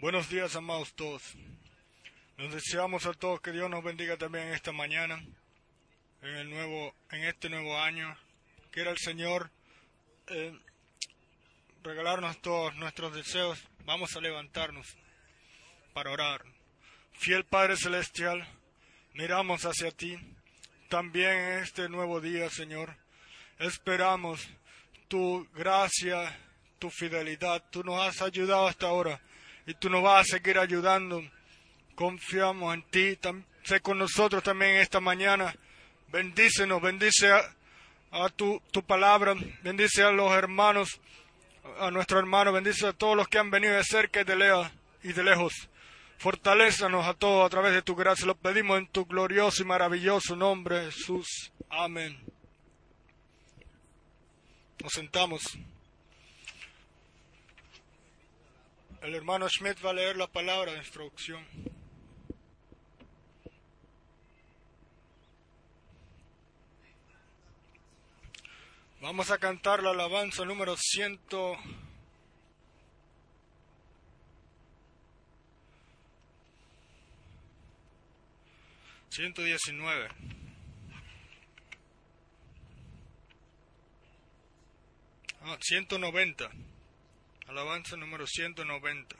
Buenos días, amados todos. Nos deseamos a todos que Dios nos bendiga también esta mañana, en el nuevo, en este nuevo año. Quiera el Señor eh, regalarnos todos nuestros deseos. Vamos a levantarnos para orar. Fiel Padre Celestial, miramos hacia ti. También en este nuevo día, Señor, esperamos tu gracia, tu fidelidad. Tú nos has ayudado hasta ahora y tú nos vas a seguir ayudando. Confiamos en ti. sé con nosotros también esta mañana. Bendícenos, bendice a, tu, tu, palabra, bendice a los hermanos, a nuestro hermano, bendice a todos los que han venido de cerca y de, lejos, y de lejos. Fortalézanos a todos a través de tu gracia. Lo pedimos en tu glorioso y maravilloso nombre, Jesús. Amén. Nos sentamos. El hermano Schmidt va a leer la palabra de instrucción. Vamos a cantar la alabanza número ciento. Ciento diecinueve. Ah, ciento noventa. Alabanza número 190.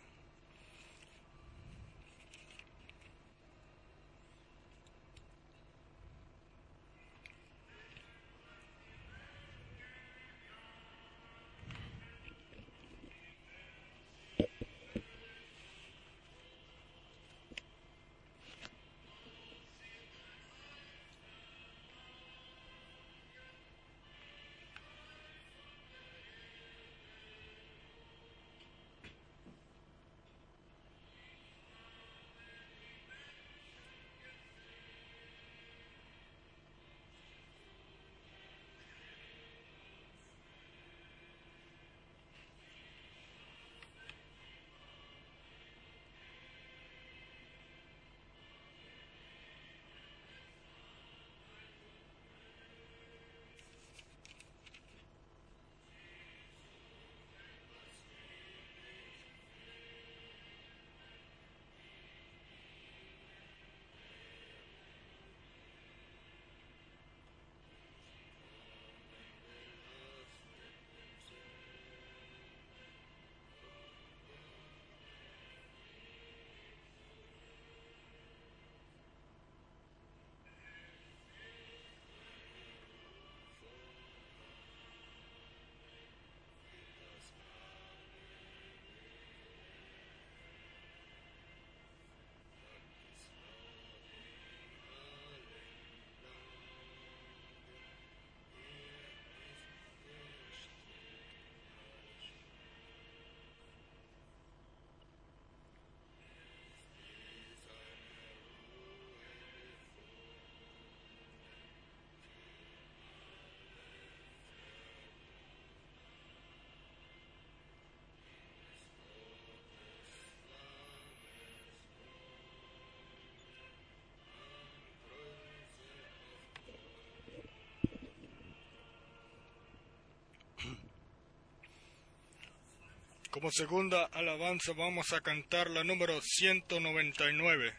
Como segunda alabanza vamos a cantar la número 199.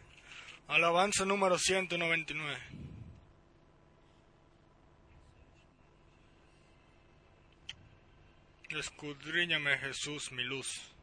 Alabanza número 199. Escudriñame Jesús mi luz.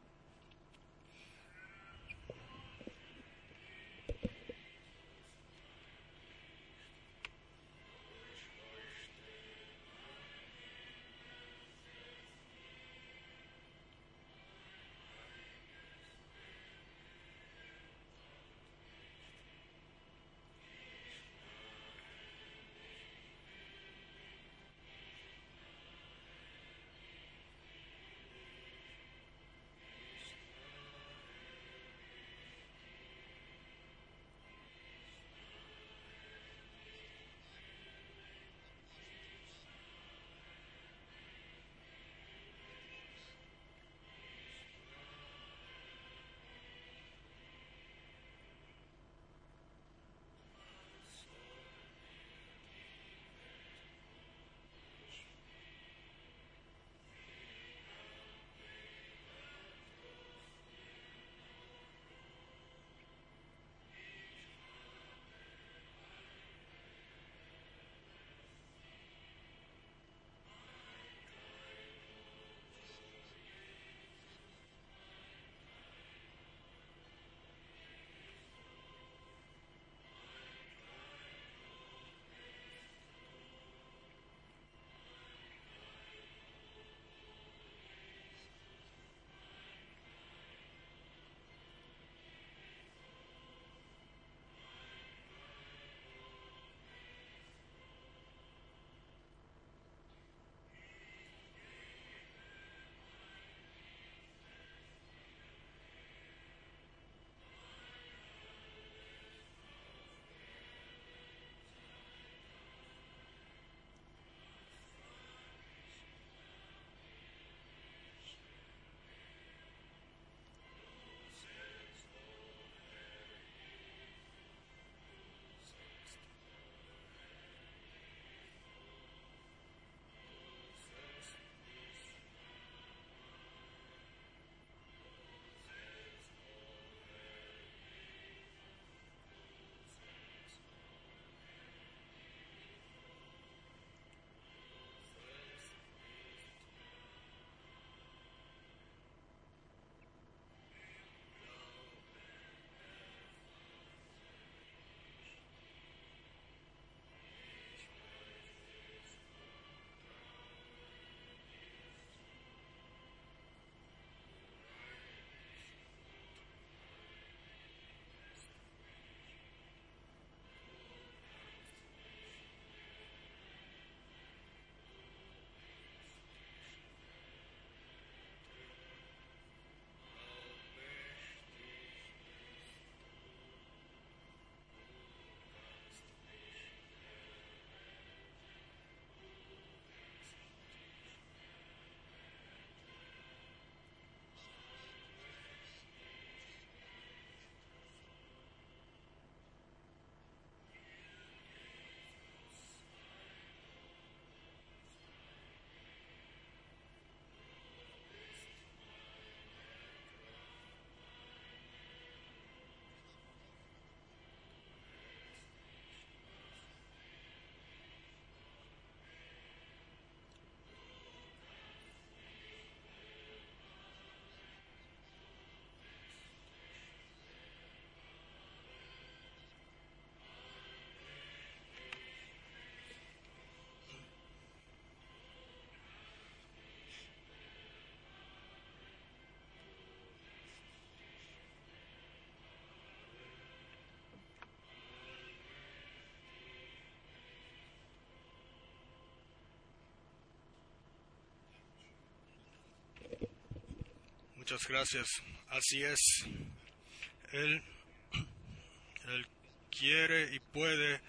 Muchas gracias. Así es. Él, él quiere y puede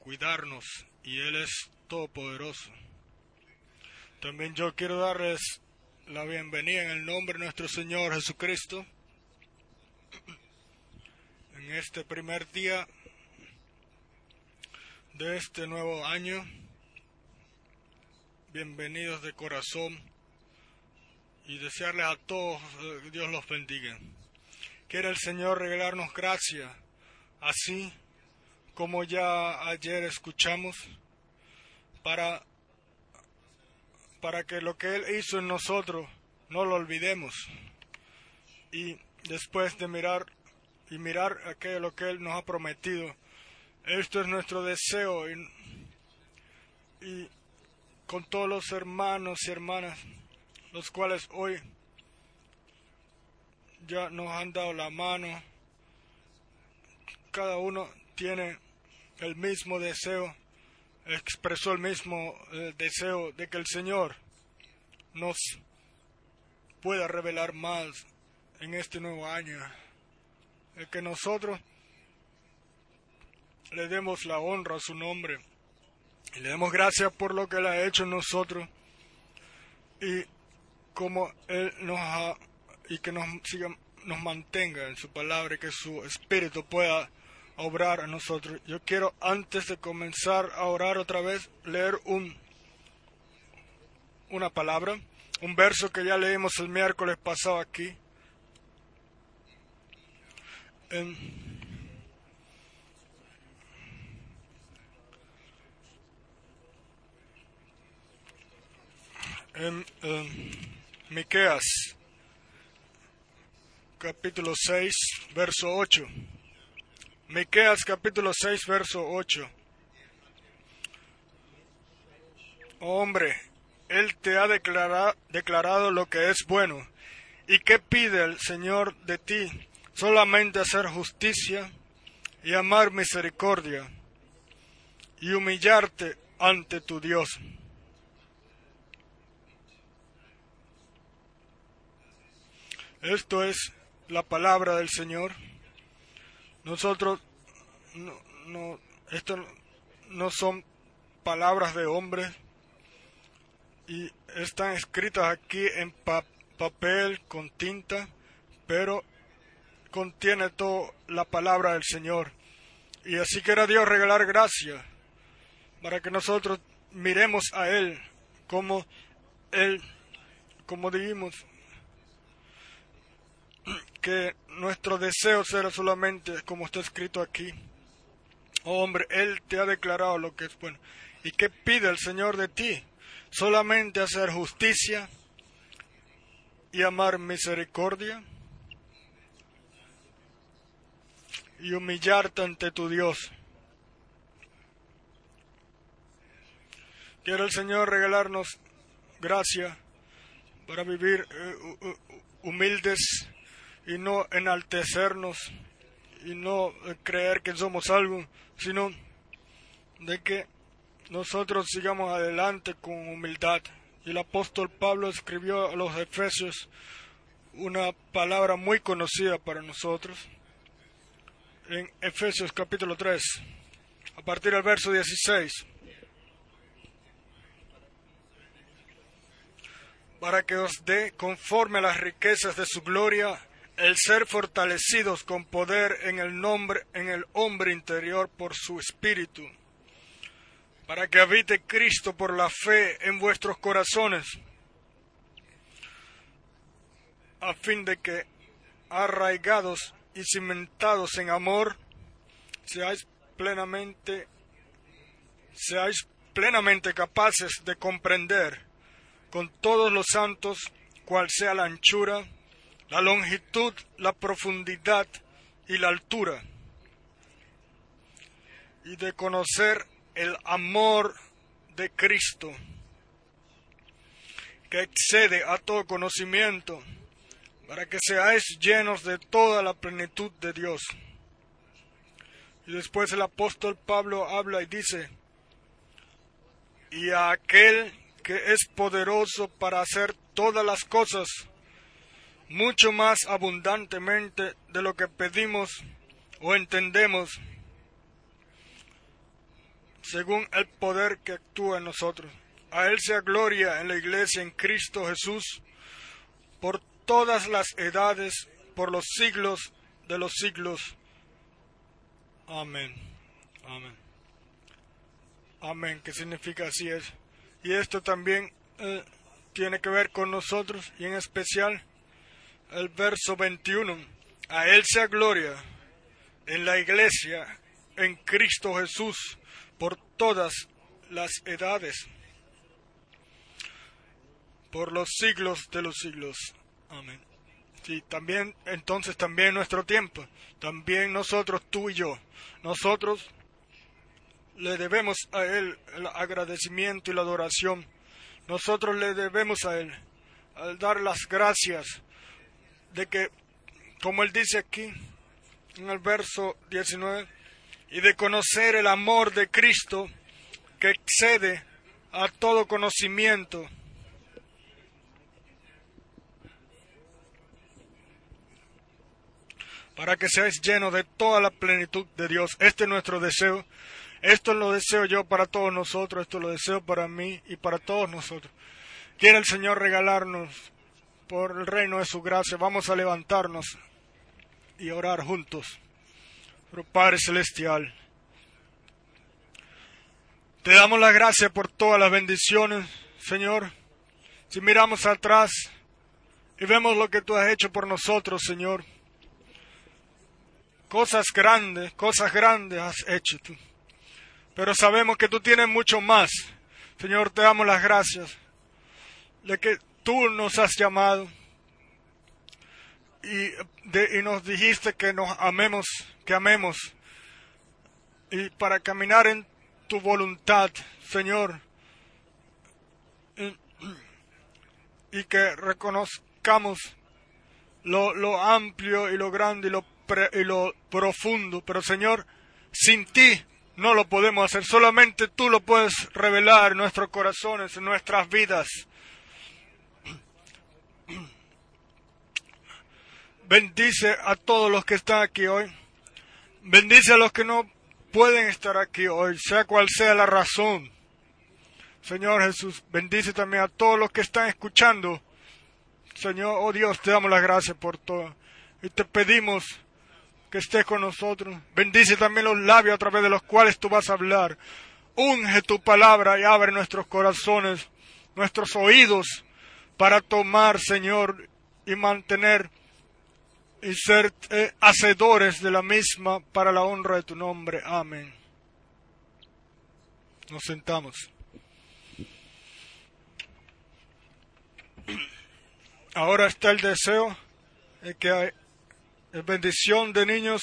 cuidarnos y Él es todopoderoso. También yo quiero darles la bienvenida en el nombre de nuestro Señor Jesucristo en este primer día de este nuevo año. Bienvenidos de corazón y desearles a todos eh, Dios los bendiga. Quiere el Señor regalarnos gracia, así como ya ayer escuchamos, para, para que lo que Él hizo en nosotros no lo olvidemos. Y después de mirar y mirar aquello que Él nos ha prometido, esto es nuestro deseo y, y con todos los hermanos y hermanas, los cuales hoy ya nos han dado la mano, cada uno tiene el mismo deseo, expresó el mismo eh, deseo de que el Señor nos pueda revelar más en este nuevo año, el que nosotros le demos la honra a su nombre y le demos gracias por lo que Él ha hecho en nosotros y como Él nos ha y que nos siga, nos mantenga en su palabra y que su espíritu pueda obrar a nosotros. Yo quiero, antes de comenzar a orar otra vez, leer un, una palabra, un verso que ya leímos el miércoles pasado aquí. En, en, Miqueas, capítulo 6, verso 8. Miqueas capítulo 6, verso 8. hombre, Él te ha declarado, declarado lo que es bueno. ¿Y qué pide el Señor de ti? Solamente hacer justicia y amar misericordia y humillarte ante tu Dios. Esto es la palabra del Señor. Nosotros, no, no, esto no son palabras de hombres y están escritas aquí en papel con tinta, pero contiene toda la palabra del Señor. Y así quiera Dios regalar gracia para que nosotros miremos a Él como Él, como dijimos, que nuestro deseo será solamente como está escrito aquí. Oh hombre, Él te ha declarado lo que es bueno. ¿Y qué pide el Señor de ti? Solamente hacer justicia y amar misericordia y humillarte ante tu Dios. Quiere el Señor regalarnos gracia para vivir eh, humildes y no enaltecernos y no creer que somos algo, sino de que nosotros sigamos adelante con humildad. Y el apóstol Pablo escribió a los Efesios una palabra muy conocida para nosotros en Efesios capítulo 3, a partir del verso 16. Para que os dé conforme a las riquezas de su gloria el ser fortalecidos con poder en el nombre en el hombre interior por su espíritu para que habite Cristo por la fe en vuestros corazones a fin de que arraigados y cimentados en amor seáis plenamente seáis plenamente capaces de comprender con todos los santos cuál sea la anchura la longitud, la profundidad y la altura, y de conocer el amor de Cristo, que excede a todo conocimiento, para que seáis llenos de toda la plenitud de Dios. Y después el apóstol Pablo habla y dice, y a aquel que es poderoso para hacer todas las cosas, mucho más abundantemente de lo que pedimos o entendemos, según el poder que actúa en nosotros. A Él sea gloria en la iglesia en Cristo Jesús por todas las edades, por los siglos de los siglos. Amén. Amén. Amén, ¿Qué significa así es. Y esto también eh, tiene que ver con nosotros y en especial el verso 21. A Él sea gloria en la iglesia, en Cristo Jesús, por todas las edades, por los siglos de los siglos. Amén. Sí, también, entonces también nuestro tiempo, también nosotros, tú y yo, nosotros le debemos a Él el agradecimiento y la adoración. Nosotros le debemos a Él al dar las gracias de que, como Él dice aquí en el verso 19, y de conocer el amor de Cristo que excede a todo conocimiento para que seáis llenos de toda la plenitud de Dios. Este es nuestro deseo. Esto lo deseo yo para todos nosotros, esto lo deseo para mí y para todos nosotros. Quiere el Señor regalarnos por el reino de su gracia. Vamos a levantarnos y orar juntos. Pero Padre Celestial, te damos la gracia por todas las bendiciones, Señor. Si miramos atrás y vemos lo que tú has hecho por nosotros, Señor, Cosas grandes, cosas grandes has hecho tú. Pero sabemos que tú tienes mucho más. Señor, te damos las gracias de que tú nos has llamado y, y nos dijiste que nos amemos, que amemos. Y para caminar en tu voluntad, Señor, y, que reconozcamos lo, amplio y lo grande y lo y lo profundo, pero Señor, sin ti no lo podemos hacer, solamente tú lo puedes revelar en nuestros corazones, en nuestras vidas. Bendice a todos los que están aquí hoy. Bendice a los que no pueden estar aquí hoy, sea cual sea la razón. Señor Jesús, bendice también a todos los que están escuchando. Señor, oh Dios, te damos las gracias por todo. Y te pedimos que estés con nosotros. Bendice también los labios a través de los cuales tú vas a hablar. Unge tu palabra y abre nuestros corazones, nuestros oídos, para tomar, Señor, y mantener y ser eh, hacedores de la misma para la honra de tu nombre. Amén. Nos sentamos. Ahora está el deseo de que bendición de niños.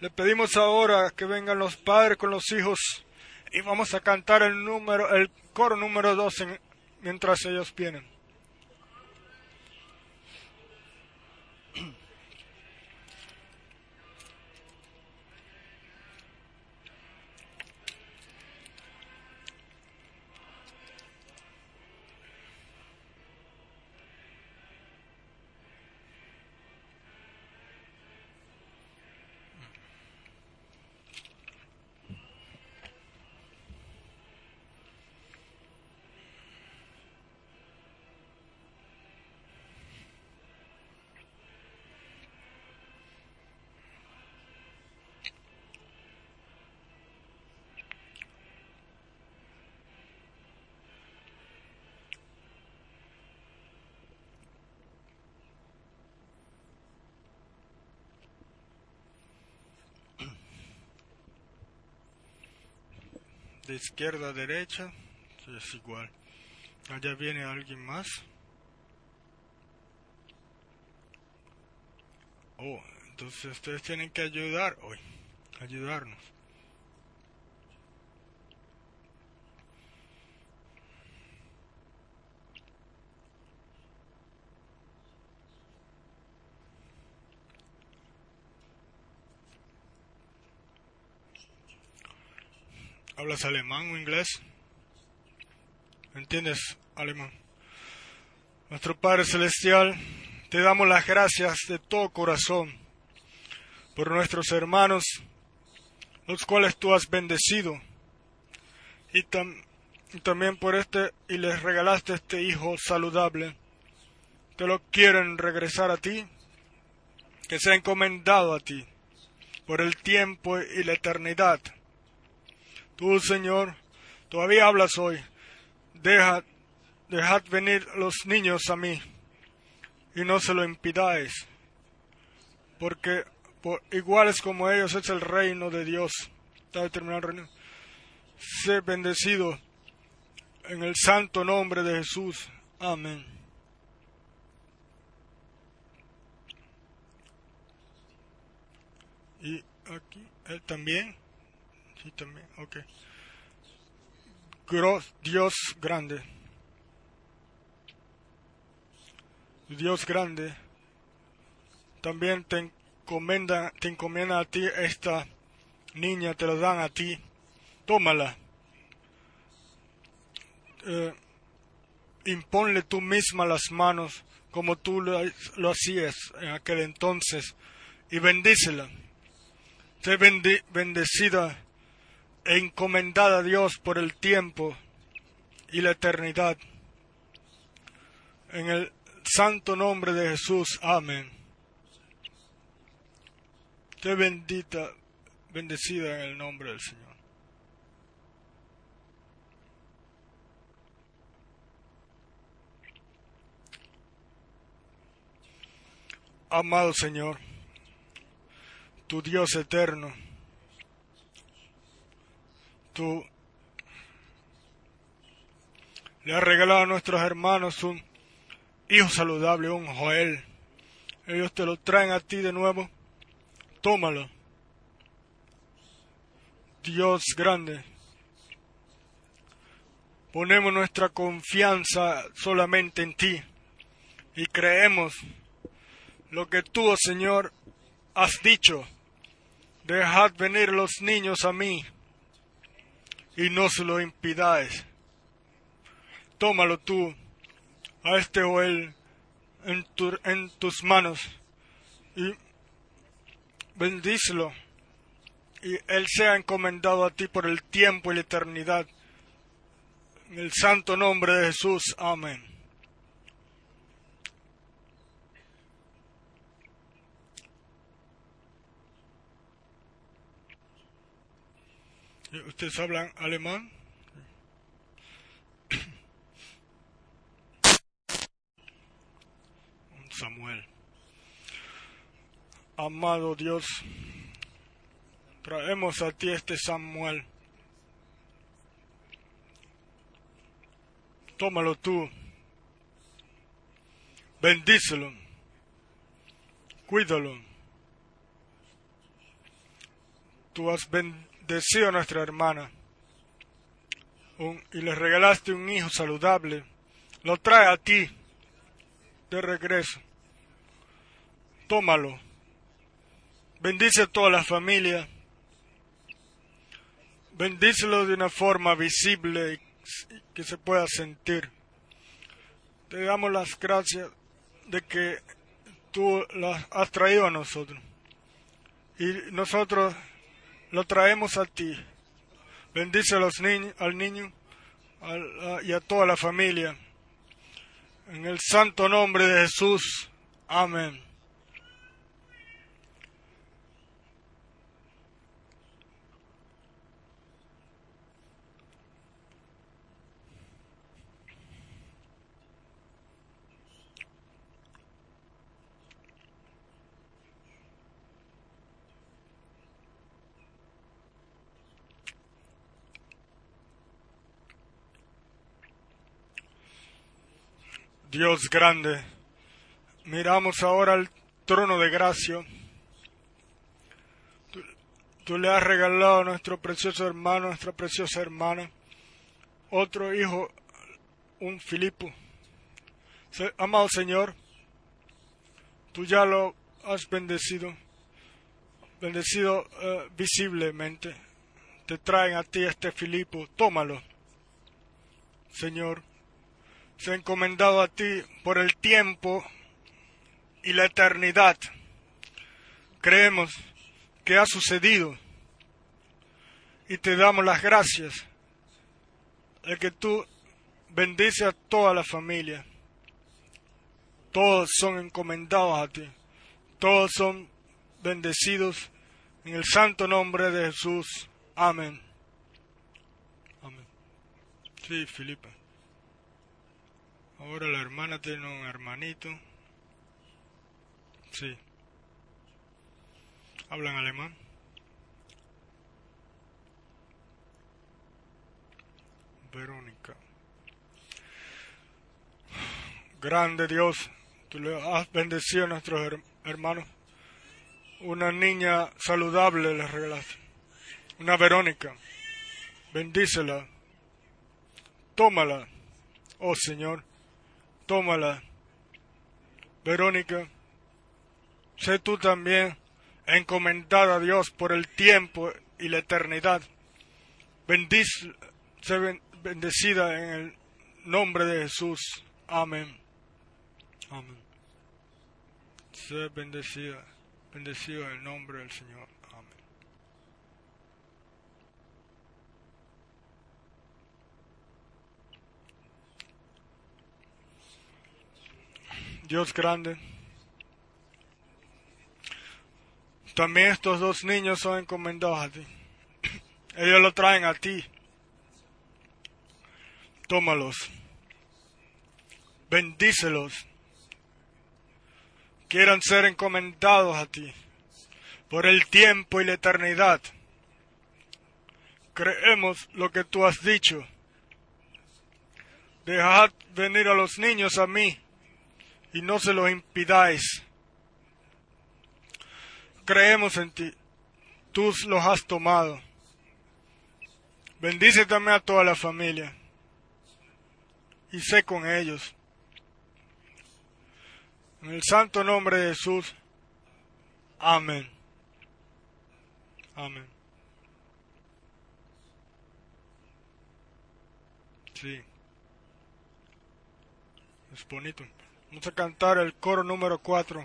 Le pedimos ahora que vengan los padres con los hijos y vamos a cantar el número, el coro número 12 mientras ellos vienen. De izquierda a derecha, es igual. Allá viene alguien más. Oh, entonces ustedes tienen que ayudar hoy, ayudarnos. ¿Hablas alemán o inglés? ¿Entiendes alemán? Nuestro Padre Celestial, Te damos las gracias de todo corazón por nuestros hermanos, los cuales tú has bendecido, y, también por este, y les regalaste este hijo saludable. Te lo quieren regresar a ti, que sea encomendado a ti por el tiempo y la eternidad. Tú, Señor, todavía hablas hoy. Deja, dejad venir los niños a mí y no se lo impidáis, porque por iguales como ellos es el reino de Dios. Está determinado el reino. Sé bendecido en el santo nombre de Jesús. Amén. Y aquí, él también. Sí, también, ok. Dios grande. Dios grande. También te encomienda, te encomienda a ti esta niña, te la dan a ti. Tómala. Eh, imponle tú misma las manos como tú lo, lo hacías en aquel entonces y bendícela Sé bendecida e encomendada a Dios por el tiempo y la eternidad. En el santo nombre de Jesús. Amén. Sé bendita, bendecida en el nombre del Señor. Amado Señor, tu Dios eterno, tú le has regalado a nuestros hermanos un hijo saludable, un Joel. Ellos te lo traen a ti de nuevo. Tómalo. Dios grande. Ponemos nuestra confianza solamente en ti y creemos lo que tú, oh Señor, has dicho Dejad venir los niños a mí y no se lo impidáis. Tómalo tú, a este Joel, en, en tus manos y bendícelo y él sea encomendado a ti por el tiempo y la eternidad. En el santo nombre de Jesús. Amén. ¿Ustedes hablan alemán? Samuel. Amado Dios, traemos a ti este Samuel. Tómalo tú. Bendícelo. Cuídalo. Tú has bendecido decía a nuestra hermana, y le regalaste un hijo saludable, lo trae a ti de regreso. Tómalo. Bendice a toda la familia. Bendícelo de una forma visible y que se pueda sentir. Te damos las gracias de que tú las has traído a nosotros. Y nosotros lo traemos a ti. Bendice a los niños, al niño y a toda la familia. En el santo nombre de Jesús. Amén. Dios grande, miramos ahora al trono de gracia. Tú, le has regalado a nuestro precioso hermano, nuestra preciosa hermana, otro hijo, un Filipo. Amado Señor, tú ya lo has bendecido, bendecido eh, visiblemente. Te traen a ti este Filipo, tómalo, Señor se ha encomendado a ti por el tiempo y la eternidad. Creemos que ha sucedido y te damos las gracias de que tú bendices a toda la familia. Todos son encomendados a ti. Todos son bendecidos en el santo nombre de Jesús. Amén. Amén. Sí, Filipe. Ahora la hermana tiene un hermanito. Sí. Hablan alemán. Verónica. Grande Dios, tú le has bendecido a nuestros hermanos. Una niña saludable les regalaste. Una Verónica. Bendícela. Tómala, oh Señor. Tómala. Verónica, sé tú también encomendada a Dios por el tiempo y la eternidad. Bendice, sé bendecida en el nombre de Jesús. Amén. Amén. Sé bendecida, bendecido en el nombre del Señor. Amén. Dios grande. También estos dos niños son encomendados a ti. Ellos lo traen a ti. Tómalos. Bendícelos. Quieran ser encomendados a ti por el tiempo y la eternidad. Creemos lo que tú has dicho. Dejad venir a los niños a mí y no se los impidáis creemos en ti. Tú los has tomado. Bendice también a toda la familia. Y sé con ellos. En el santo nombre de Jesús. Amén. Amén. Sí. Es bonito. Vamos a cantar el coro número 4.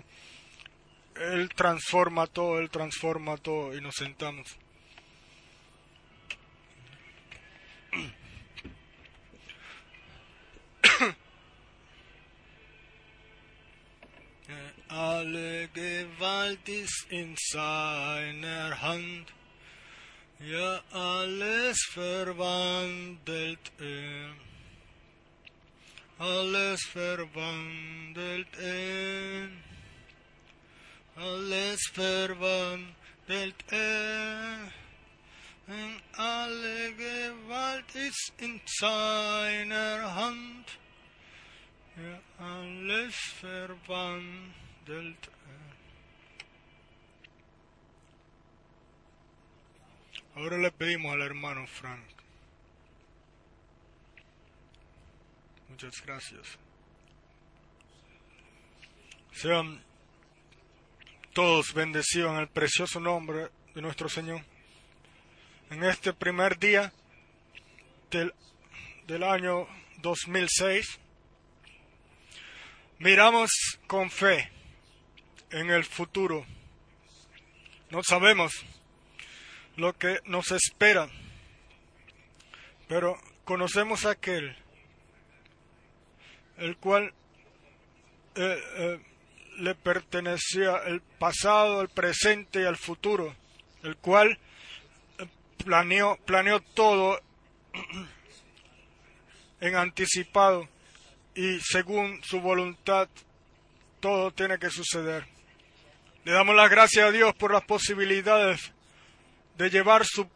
Él transforma todo, Él transforma todo y nos sentamos. Alle Gewalt ist in seiner Hand, ja alles verwandelt er, alles verwandelt er. alles verwandelt er. Und alle Gewalt ist in seiner Hand. Ja, alles verwandelt er. Ahora le pedimos al hermano Frank. Muchas gracias. Sean todos bendecidos en el precioso nombre de nuestro Señor. En este primer día del, del año 2006, miramos con fe en el futuro. No sabemos lo que nos espera, pero conocemos a aquel, el cual eh, eh, le pertenecía el pasado, el presente y el futuro, el cual eh, planeó, planeó todo en anticipado y según su voluntad todo tiene que suceder. Le damos las gracias a Dios por las posibilidades de llevar su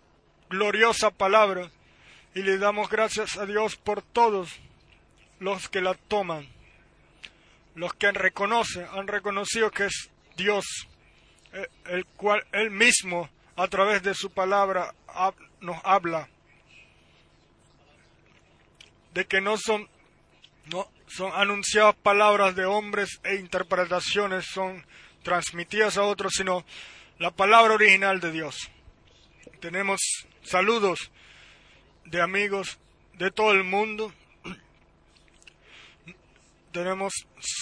gloriosa palabra y le damos gracias a Dios por todos los que la toman los que reconocen, han reconocido que es Dios, eh, el cual Él mismo a través de su palabra nos habla, de que no son, no son anunciadas palabras de hombres e interpretaciones son transmitidas a otros, sino la palabra original de Dios. Tenemos saludos de amigos de todo el mundo tenemos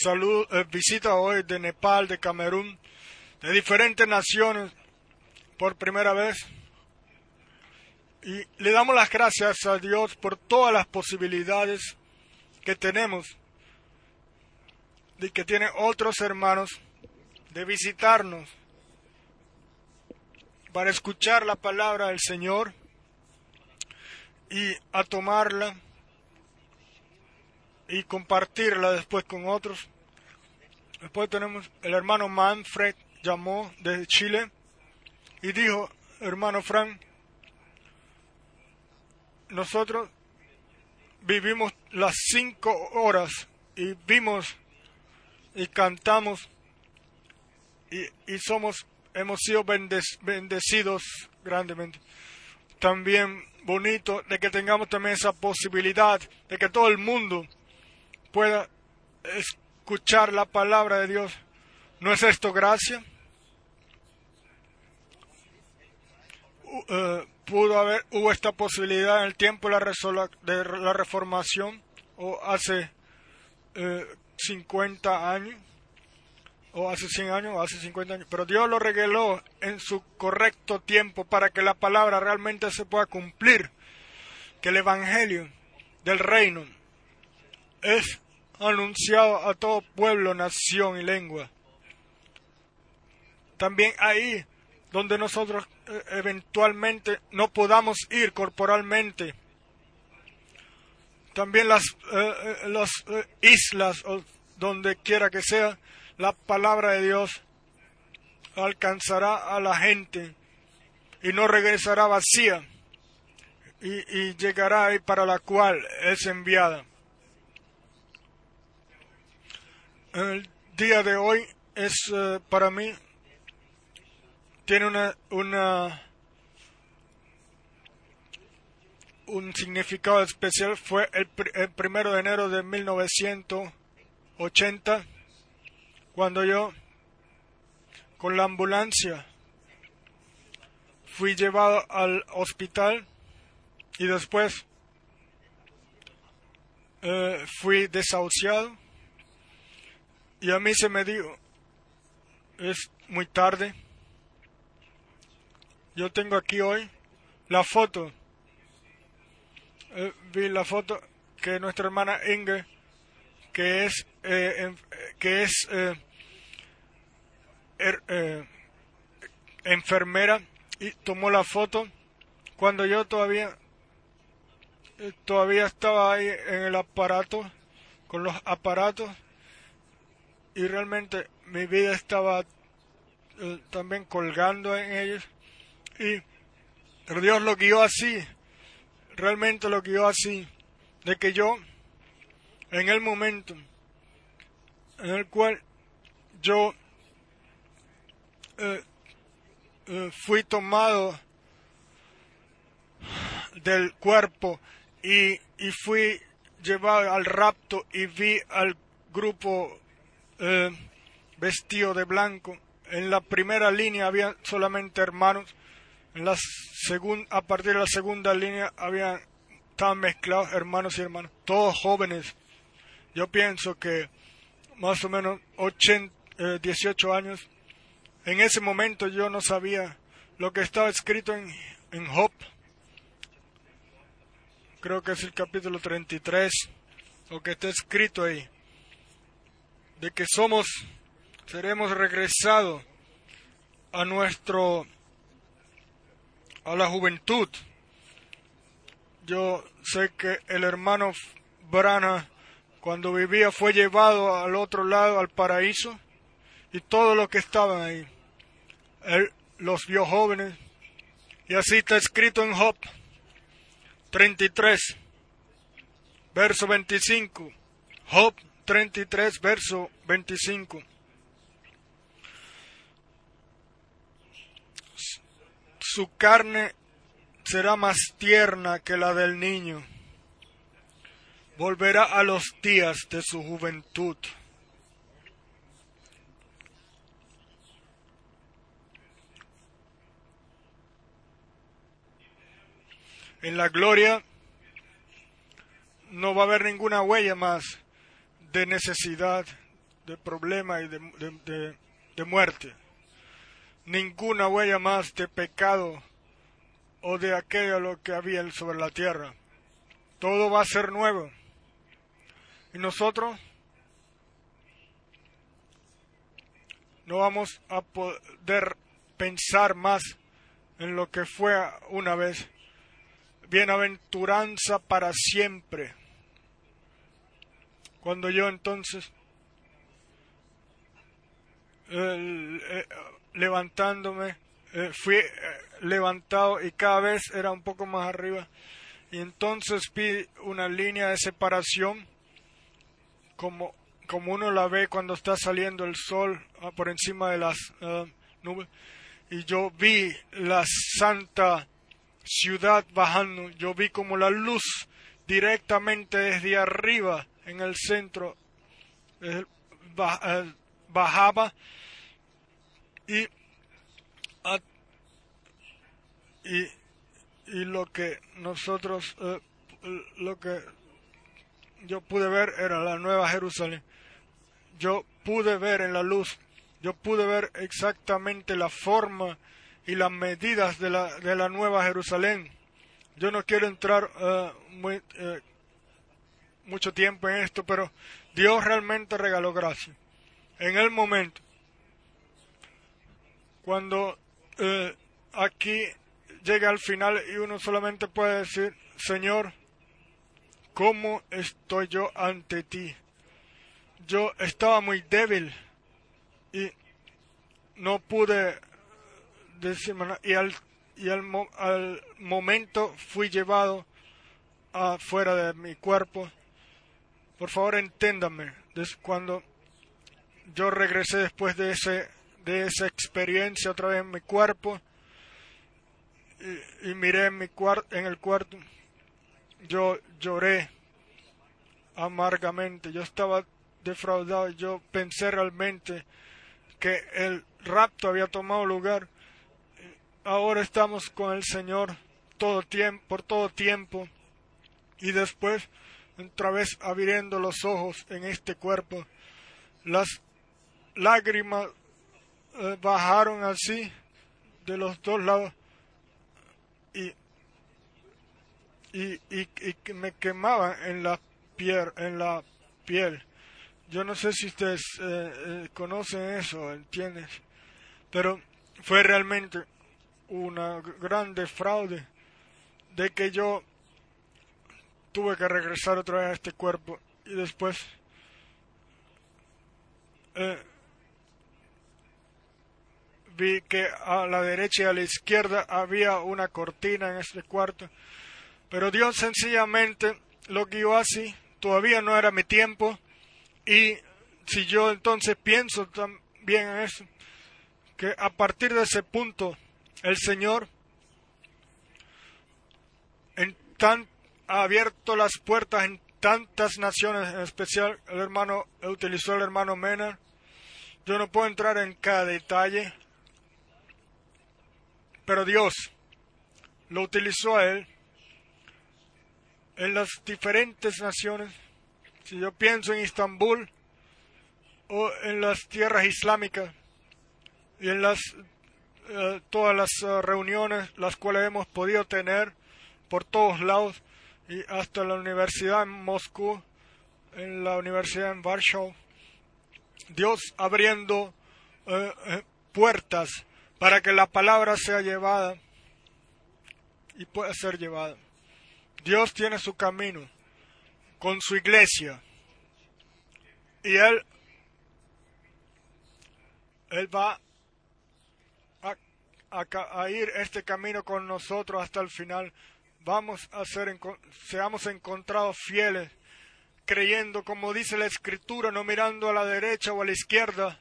salud, eh, visita hoy de Nepal, de Camerún, de diferentes naciones por primera vez. Y le damos las gracias a Dios por todas las posibilidades que tenemos de que tienen otros hermanos de visitarnos para escuchar la palabra del Señor y a tomarla y compartirla después con otros. Después tenemos el hermano Manfred llamó desde Chile y dijo, hermano Frank, nosotros vivimos las cinco horas y vimos y cantamos y, y somos, hemos sido bendecidos grandemente. También bonito de que tengamos también esa posibilidad de que todo el mundo pueda escuchar la palabra de Dios. ¿No es esto gracia? Uh, pudo haber, hubo esta posibilidad en el tiempo de la, de la reformación o hace 50 eh, años o hace 100 años o hace 50 años, pero Dios lo regaló en su correcto tiempo para que la palabra realmente se pueda cumplir, que el Evangelio del reino es anunciado a todo pueblo, nación y lengua. También ahí donde nosotros eh, eventualmente no podamos ir corporalmente. También las, eh, eh, las islas, o donde quiera que sea, la palabra de Dios alcanzará a la gente y no regresará vacía y, y llegará ahí para la cual es enviada. El día de hoy es para mí tiene una, una un significado especial. Fue el, el primero de enero de 1980 cuando yo con la ambulancia fui llevado al hospital y después eh, fui desahuciado y a mí se me dijo es muy tarde yo tengo aquí hoy la foto. Eh, vi la foto que nuestra hermana Inge, que es, eh, que es eh, er, enfermera, y tomó la foto cuando yo todavía todavía estaba ahí en el aparato, con los aparatos, y realmente mi vida estaba también colgando en ellos. Y pero Dios lo guió así, realmente lo guió así, de que yo, en el momento en el cual yo eh, eh, fui tomado del cuerpo y, y, fui llevado al rapto y vi al grupo eh, vestido de blanco. En la primera línea había solamente hermanos la a partir de la segunda línea habían estaban mezclados hermanos y hermanas, todos jóvenes. Yo pienso que más o menos 80, 18 eh, años. En ese momento yo no sabía lo que estaba escrito en, en Job. Creo que es el capítulo 33, lo que está escrito ahí. De que somos, seremos regresados a nuestro a la juventud. Yo sé que el hermano Brana, cuando vivía, fue llevado al otro lado, al paraíso, y todo lo que estaban ahí. Él los vio jóvenes, y así está escrito en Job 33, verso 25. Job 33, verso 25. su carne será más tierna que la del niño. Volverá a los días de su juventud. En la gloria no va a haber ninguna huella más de necesidad, de problema y de, de- de- muerte. Ninguna huella más de pecado o de aquello lo que había sobre la tierra. Todo va a ser nuevo. Y nosotros no vamos a poder pensar más en lo que fue una vez. Bienaventuranza para siempre. Cuando yo entonces, eh, levantándome, eh, fui eh, levantado y cada vez era un poco más arriba. Y entonces vi una línea de separación como, como uno la ve cuando está saliendo el sol ah, por encima de las ah, nubes. Y yo vi la santa ciudad bajando. Yo vi como la luz directamente desde arriba en el centro ba- bajaba y, y y lo que nosotros eh, lo que yo pude ver era la nueva Jerusalén. Yo pude ver en la luz yo pude ver exactamente la forma y las medidas de la, de la nueva Jerusalén. Yo no quiero entrar eh, muy, eh, mucho tiempo en esto pero Dios realmente regaló gracia en el momento cuando eh, aquí llega al final y uno solamente puede decir, Señor, ¿cómo estoy yo ante ti? Yo estaba muy débil y no pude decirme nada. Y al, y al, al momento fui llevado afuera de mi cuerpo. Por favor, enténdame. Cuando yo regresé después de ese de esa experiencia otra vez en mi cuerpo y, miré en mi en el cuarto yo lloré amargamente. Yo estaba defraudado. Yo pensé realmente que el rapto había tomado lugar. Ahora estamos con el Señor todo tiempo por todo tiempo. Y después otra vez abriendo los ojos en este cuerpo. Las lágrimas eh, bajaron así de los dos lados y, y, y, y me quemaban en la piel en la piel. Yo no sé si ustedes eh, eh, conocen eso entiendes pero fue realmente una grande fraude de que yo tuve que regresar otra vez a este cuerpo y después eh, vi que a la derecha y a la izquierda había una cortina en este cuarto, pero Dios sencillamente lo guió así, todavía no era mi tiempo, y si yo entonces pienso también en eso, que a partir de ese punto el Señor en tan, ha abierto las puertas en tantas naciones, en especial el hermano utilizó el hermano Mena. Yo no puedo entrar en cada detalle, pero Dios lo utilizó a él en las diferentes naciones. Si yo pienso en Istambul o en las tierras islámicas y en las eh, todas las eh, reuniones las cuales hemos podido tener por todos lados y hasta la universidad en Moscú, en la universidad en Warsaw. Dios abriendo eh, eh, puertas para que la palabra sea llevada y pueda ser llevada. Dios tiene su camino con su iglesia y Él, él va a, a, a ir este camino con nosotros hasta el final. Vamos a ser, seamos encontrados fieles, creyendo como dice la Escritura, no mirando a la derecha o a la izquierda.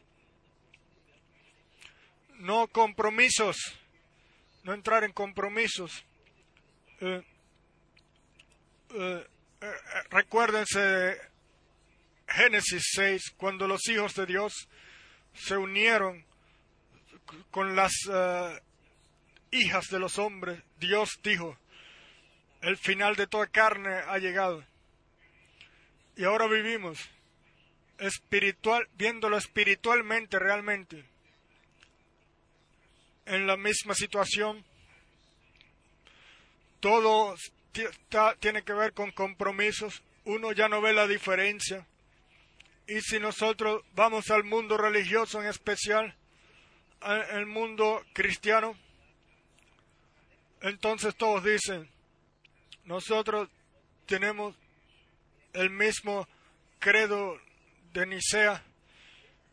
No compromisos, no entrar en compromisos. Eh, eh, eh, recuérdense de Génesis 6, cuando los hijos de Dios se unieron con las hijas de los hombres, Dios dijo, el final de toda carne ha llegado. Y ahora vivimos espiritual, viéndolo espiritualmente realmente, en la misma situación, todo tiene que ver con compromisos, uno ya no ve la diferencia. Y si nosotros vamos al mundo religioso en especial, al mundo cristiano, entonces todos dicen, nosotros tenemos el mismo credo de Nicea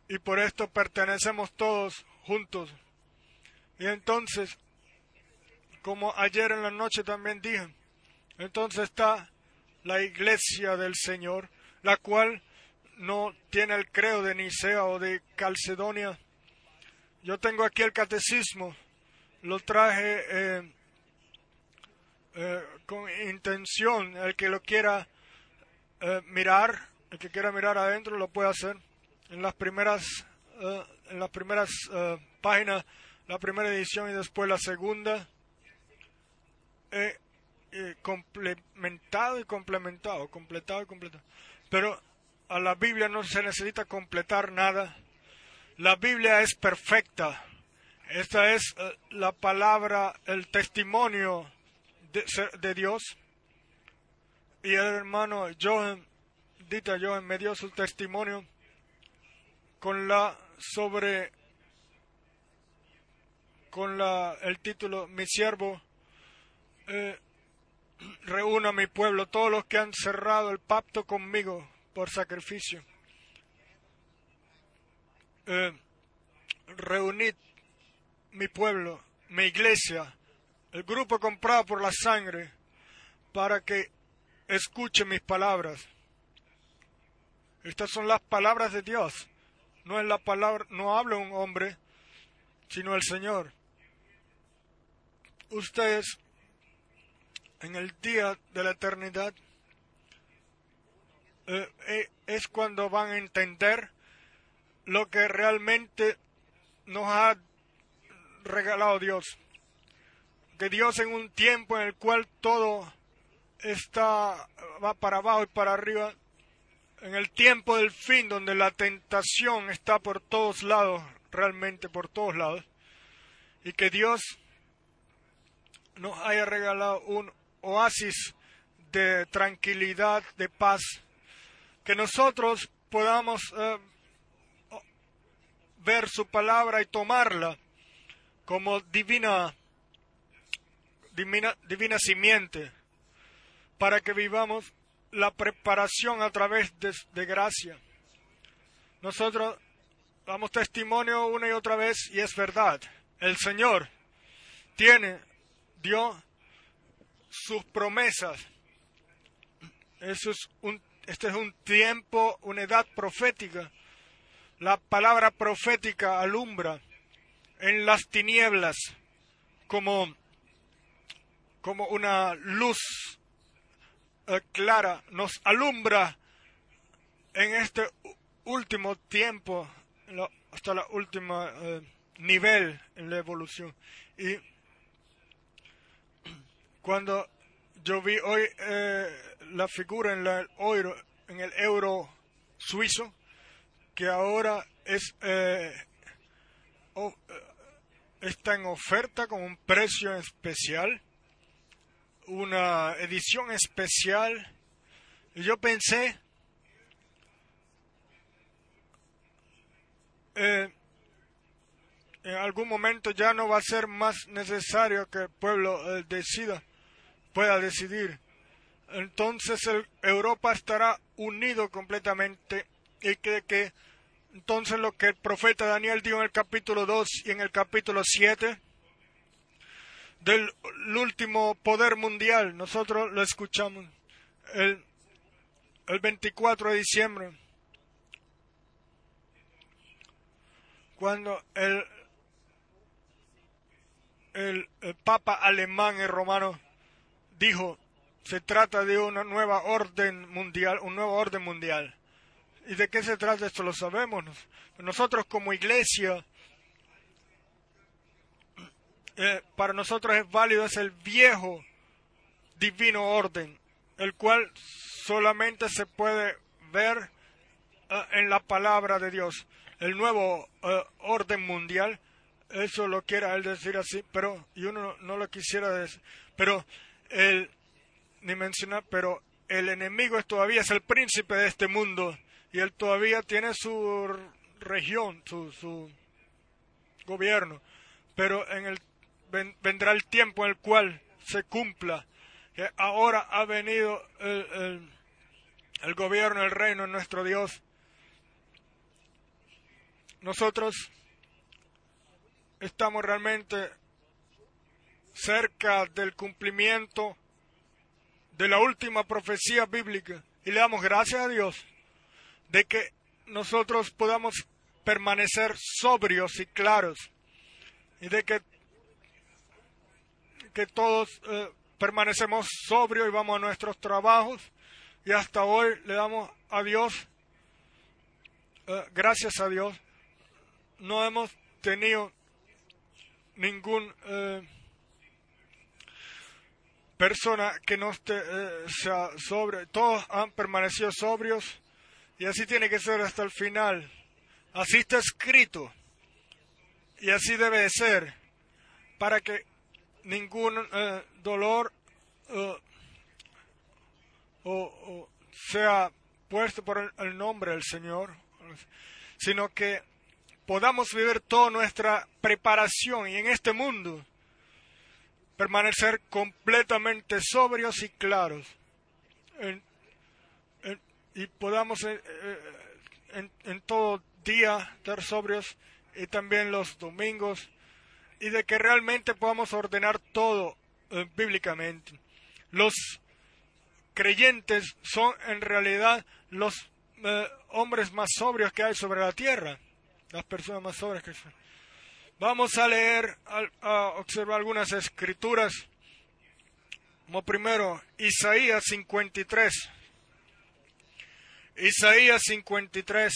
y por esto pertenecemos todos juntos. Y entonces, como ayer en la noche también dije, entonces está la iglesia del Señor, la cual no tiene el credo de Nicea o de Calcedonia. Yo tengo aquí el catecismo, lo traje eh, eh, con intención, el que lo quiera eh, mirar, el que quiera mirar adentro lo puede hacer. En las primeras, eh, en las primeras páginas, la primera edición y después la segunda, complementado y complementado, completado y completado. Pero a la Biblia no se necesita completar nada. La Biblia es perfecta. Esta es la palabra, el testimonio de, Dios. Y el hermano Johan, Dita Johan, me dio su testimonio con la sobre con la el título Mi siervo eh, reúna a mi pueblo, todos los que han cerrado el pacto conmigo por sacrificio. Eh, reunid mi pueblo, mi iglesia, el grupo comprado por la sangre, para que escuche mis palabras. Estas son las palabras de Dios. No es la palabra, no habla un hombre, sino el Señor. Ustedes, en el día de la eternidad, eh, eh, es cuando van a entender lo que realmente nos ha regalado Dios que Dios en un tiempo en el cual todo está va para abajo y para arriba, en el tiempo del fin donde la tentación está por todos lados, realmente por todos lados, y que Dios nos haya regalado un oasis de tranquilidad, de paz, que nosotros podamos eh, ver su palabra y tomarla como divina divina, divina simiente, para que vivamos la preparación a través de, gracia. Nosotros damos testimonio una y otra vez y es verdad. El Señor tiene, dio sus promesas. Eso es un, este es un tiempo, una edad profética. La palabra profética alumbra en las tinieblas como como una luz eh, clara nos alumbra en este último tiempo, hasta el último eh, nivel en la evolución. Y cuando yo vi hoy eh, la figura en, la, euro, en el euro suizo, que ahora es está en oferta con un precio especial una edición especial y yo pensé eh, en algún momento ya no va a ser más necesario que el pueblo eh, decida, pueda decidir. Entonces Europa estará unido completamente y que, que entonces lo que el profeta Daniel dijo en el capítulo 2 y en el capítulo 7 del último poder mundial. Nosotros lo escuchamos el, el 24 de diciembre, cuando el, el, el Papa alemán y romano dijo, se trata de una nueva orden mundial, un nuevo orden mundial. ¿Y de qué se trata esto? Lo sabemos. Nosotros como iglesia eh, para nosotros es válido es el viejo divino orden, el cual solamente se puede ver eh, en la palabra de Dios. El nuevo eh, orden mundial, eso lo quiera él decir así, pero y uno no lo quisiera decir, pero el ni mencionar, pero el enemigo es todavía es el príncipe de este mundo y él todavía tiene su región, su, su gobierno, pero en el vendrá el tiempo en el cual se cumpla que ahora ha venido el, el, gobierno, el reino de nuestro Dios. Nosotros estamos realmente cerca del cumplimiento de la última profecía bíblica y le damos gracias a Dios de que nosotros podamos permanecer sobrios y claros y de que, que todos eh, permanecemos sobrios y vamos a nuestros trabajos. Y hasta hoy le damos a Dios, eh, gracias a Dios, no hemos tenido ningún eh, persona que no esté sea sobre, todos han permanecido sobrios y así tiene que ser hasta el final. Así está escrito y así debe de ser para que ningún eh, dolor eh, o, sea puesto por el, nombre del Señor, sino que podamos vivir toda nuestra preparación y en este mundo permanecer completamente sobrios y claros y podamos eh, en, en todo día estar sobrios y también los domingos y de que realmente podamos ordenar todo eh, bíblicamente. Los creyentes son en realidad los eh, hombres más sobrios que hay sobre la tierra, las personas más sobrias que son. Vamos a leer, a, observar algunas escrituras. Como primero, Isaías 53. Isaías 53.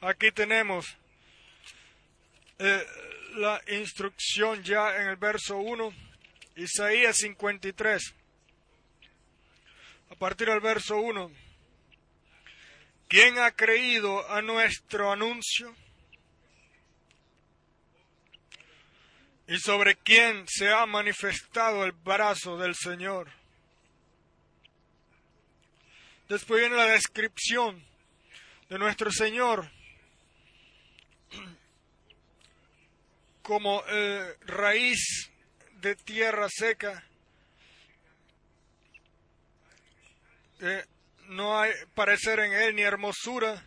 Aquí tenemos eh, la instrucción ya en el verso 1, Isaías 53, a partir del verso 1. ¿Quién ha creído a nuestro anuncio? ¿Y sobre quién se ha manifestado el brazo del Señor? Después viene la descripción de nuestro Señor como eh, raíz de tierra seca. Eh, no hay parecer en él ni hermosura.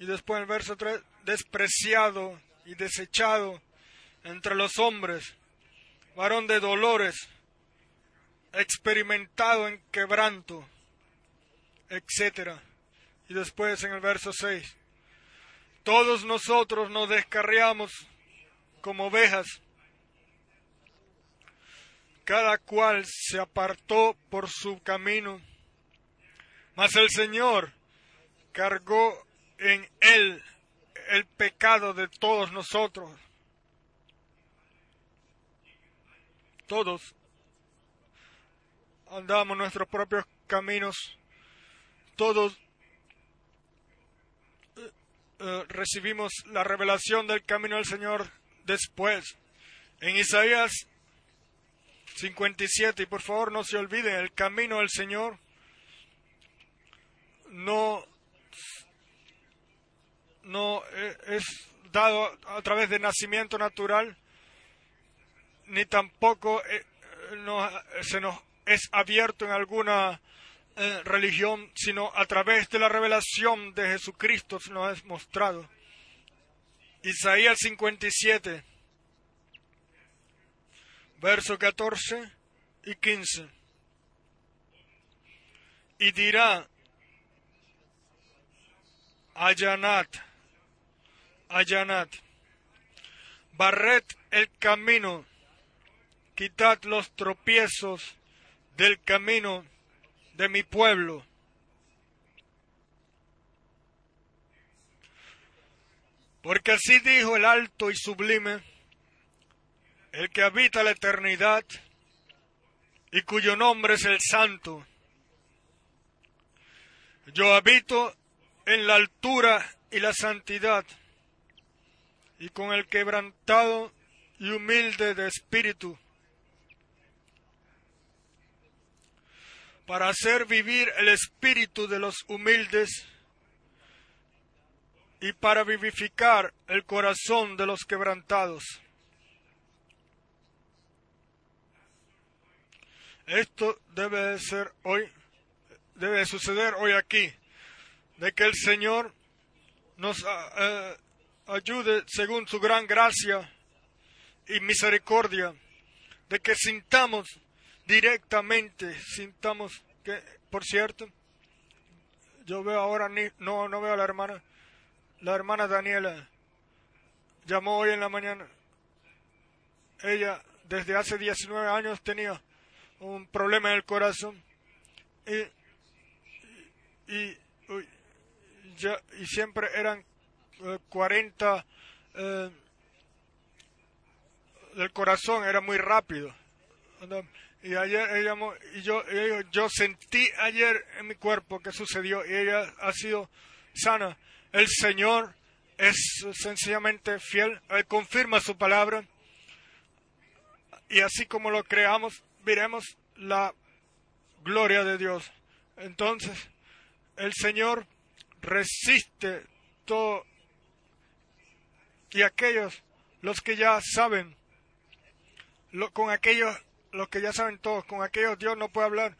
Y después el verso 3, despreciado y desechado entre los hombres, varón de dolores, experimentado en quebranto, etc. Y después en el verso 6, todos nosotros nos descarriamos como ovejas. Cada cual se apartó por su camino. Mas el Señor cargó en él el pecado de todos nosotros. Todos andamos nuestros propios caminos. Todos eh, recibimos la revelación del camino del Señor después. En Isaías 57, y por favor no se olviden, el camino del Señor no, no eh, es dado a través de nacimiento natural, ni tampoco eh, no, se nos es abierto en alguna eh, religión, sino a través de la revelación de Jesucristo nos es mostrado. Isaías 57, verso 14 y 15. Y dirá, allanad, allanad, barred el camino, quitad los tropiezos del camino de mi pueblo. Porque así dijo el alto y sublime, el que habita la eternidad y cuyo nombre es el santo. Yo habito en la altura y la santidad, y con el quebrantado y humilde de espíritu, para hacer vivir el espíritu de los humildes y para vivificar el corazón de los quebrantados. Esto debe ser hoy, debe suceder hoy aquí, de que el Señor nos ah, eh, ayude según su gran gracia y misericordia, de que sintamos directamente, sintamos que, por cierto, yo veo ahora, ni, no, no veo a la hermana, la hermana Daniela llamó hoy en la mañana. Ella desde hace 19 años tenía un problema en el corazón y, y, ya, y siempre eran 40 eh, eh, del corazón, era muy rápido. Y ayer ella, y yo, yo sentí ayer en mi cuerpo que sucedió y ella ha sido sana. El Señor es sencillamente fiel, Él confirma su palabra y así como lo creamos, veremos la gloria de Dios. Entonces, el Señor resiste todo y aquellos, los que ya saben, con aquellos, los que ya saben todos, con aquellos Dios no puede hablar.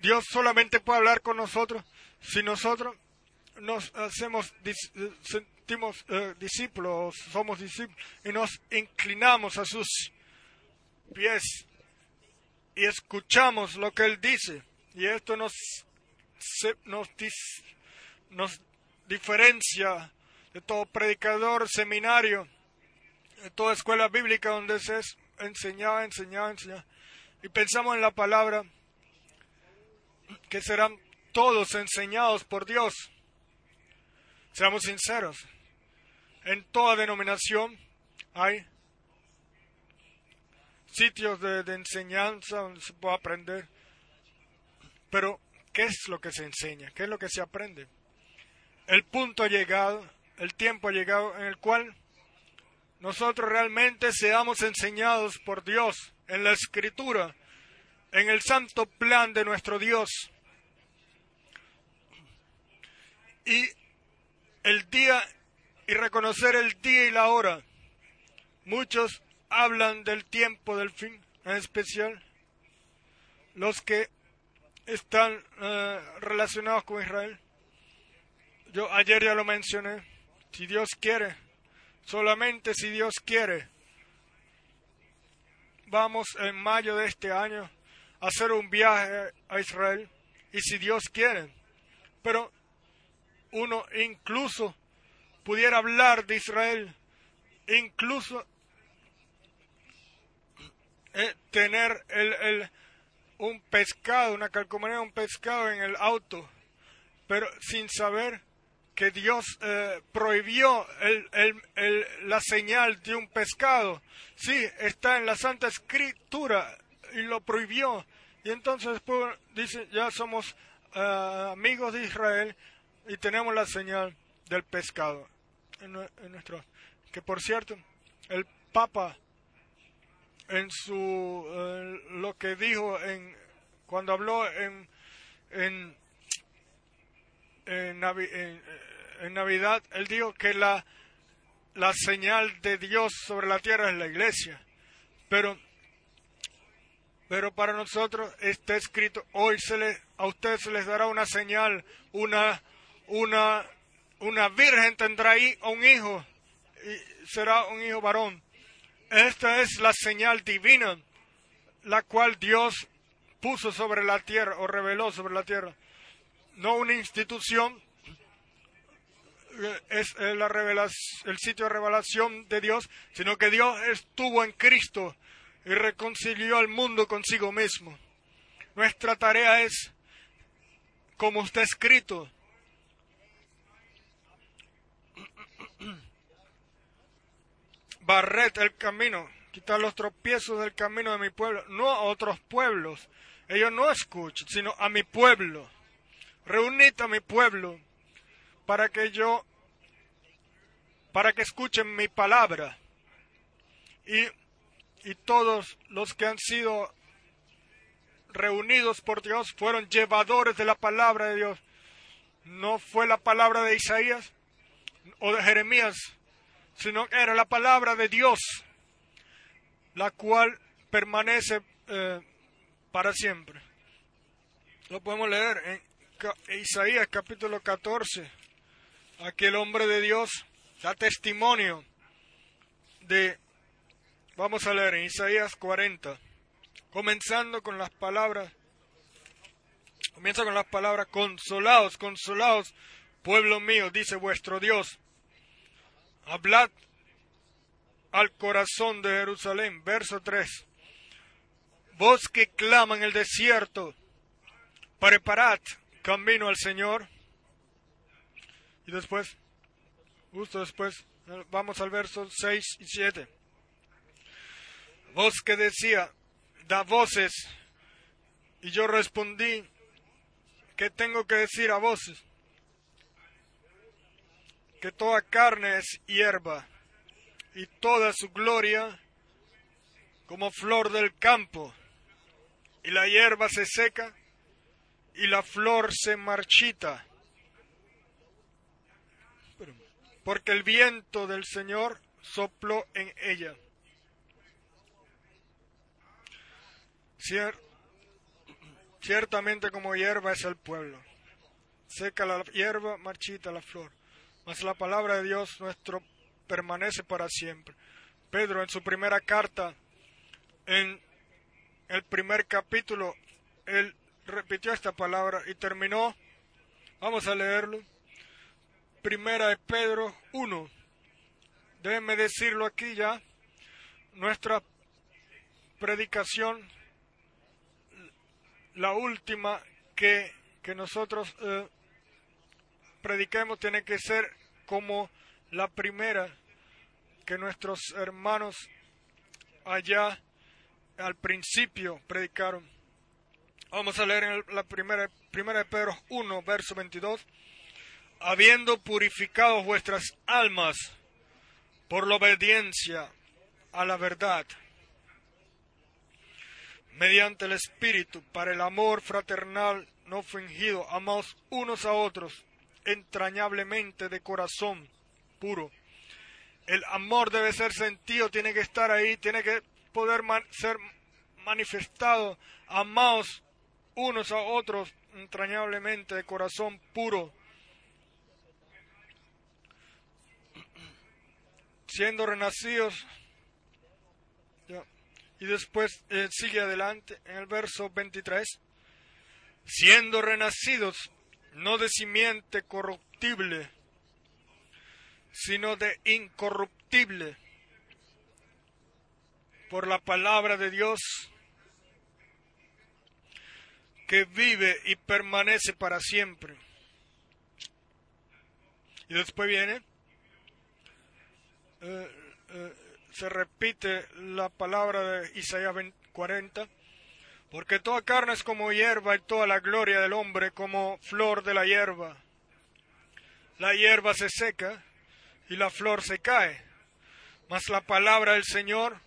Dios solamente puede hablar con nosotros si nosotros nos hacemos, sentimos eh, discípulos, somos discípulos, y nos inclinamos a sus pies y escuchamos lo que Él dice. Y esto nos, nos, nos diferencia de todo predicador, seminario, de toda escuela bíblica donde se es enseñado, enseñado, enseñado. Y pensamos en la palabra que serán todos enseñados por Dios. Seamos sinceros. En toda denominación hay sitios de, enseñanza donde se puede aprender. Pero, ¿qué es lo que se enseña? ¿Qué es lo que se aprende? El punto ha llegado, el tiempo ha llegado en el cual nosotros realmente seamos enseñados por Dios en la escritura, en el santo plan de nuestro Dios. Y el día y reconocer el día y la hora. Muchos hablan del tiempo del fin, en especial los que están eh, relacionados con Israel. Yo ayer ya lo mencioné. Si Dios quiere, solamente si Dios quiere, vamos en mayo de este año a hacer un viaje a Israel. Y si Dios quiere, pero uno incluso pudiera hablar de Israel, incluso eh, tener el, el, un pescado, una calcomanía, un pescado en el auto, pero sin saber que Dios eh, prohibió el, la señal de un pescado. Sí, está en la Santa Escritura y lo prohibió. Y entonces después dice, ya somos eh, amigos de Israel y tenemos la señal del pescado en, nuestro que por cierto el Papa en su lo que dijo en cuando habló en en, en, en, Navidad él dijo que la la señal de Dios sobre la tierra es la iglesia pero pero para nosotros está escrito hoy se le, a ustedes se les dará una señal una una una virgen tendrá ahí un hijo y será un hijo varón esta es la señal divina, la cual Dios puso sobre la tierra o reveló sobre la tierra. No una institución, es la el sitio de revelación de Dios, sino que Dios estuvo en Cristo y reconcilió al mundo consigo mismo. Nuestra tarea es, como está escrito, barret el camino, quitar los tropiezos del camino de mi pueblo, no a otros pueblos. Ellos no escuchan, sino a mi pueblo. Reunid a mi pueblo para que yo, para que escuchen mi palabra. Y, y todos los que han sido reunidos por Dios fueron llevadores de la palabra de Dios. No fue la palabra de Isaías o de Jeremías, sino que era la palabra de Dios, la cual permanece eh, para siempre. Lo podemos leer en Isaías capítulo 14. Aquí el hombre de Dios da testimonio de, vamos a leer en Isaías 40, comenzando con las palabras, comienza con las palabras, consolados, consolados, pueblo mío, dice vuestro Dios, hablad al corazón de Jerusalén, verso 3. Vos que clama en el desierto, preparad camino al Señor. Y después, justo después, vamos al verso 6 y 7. Vos que decía, da voces, y yo respondí, ¿qué tengo que decir a voces? Que toda carne es hierba, y toda su gloria como flor del campo y la hierba se seca y la flor se marchita. Porque el viento del Señor sopló en ella. ciertamente como hierba es el pueblo. Seca la hierba, marchita la flor. Mas la palabra de Dios nuestro permanece para siempre. Pedro en su primera carta, en el primer capítulo, él repitió esta palabra y terminó. Vamos a leerlo. Primera de Pedro 1. Déjenme decirlo aquí ya. Nuestra predicación, la última que, que nosotros eh, prediquemos, tiene que ser como la primera que nuestros hermanos allá al principio predicaron. Vamos a leer en la primera, primera de Pedro 1, verso 22. Habiendo purificado vuestras almas por la obediencia a la verdad, mediante el Espíritu, para el amor fraternal no fingido, amaos unos a otros entrañablemente de corazón puro. El amor debe ser sentido, tiene que estar ahí, tiene que poder ser manifestado, amados unos a otros entrañablemente de corazón puro, siendo renacidos. Y después eh, sigue adelante en el verso 23, siendo renacidos no de simiente corruptible, sino de incorruptible por la palabra de Dios que vive y permanece para siempre. Y después viene, eh, eh, se repite la palabra de Isaías 40, porque toda carne es como hierba y toda la gloria del hombre como flor de la hierba. La hierba se seca y la flor se cae, mas la palabra del Señor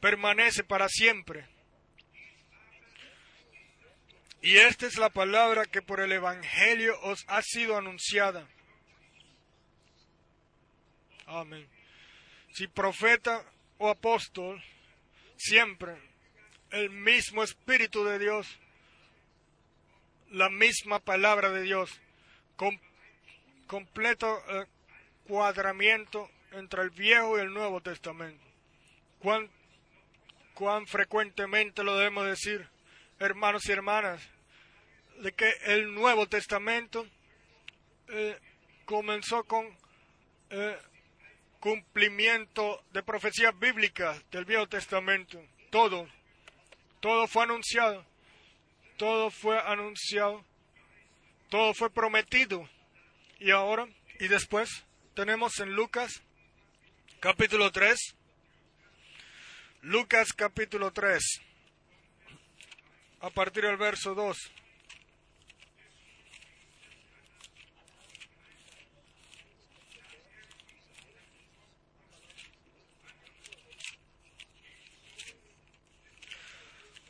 permanece para siempre. Y esta es la palabra que por el Evangelio os ha sido anunciada. Amén. Si profeta o apóstol, siempre el mismo Espíritu de Dios, la misma palabra de Dios, con completo eh, cuadramiento entre el Viejo y el Nuevo Testamento. ¿Cuán, cuán frecuentemente lo debemos decir, hermanos y hermanas? De que el Nuevo Testamento eh, comenzó con eh, cumplimiento de profecías bíblicas del Viejo Testamento. Todo, todo fue anunciado, todo fue anunciado, todo fue prometido. Y ahora, y después, tenemos en Lucas capítulo 3, Lucas capítulo 3, a partir del verso 2.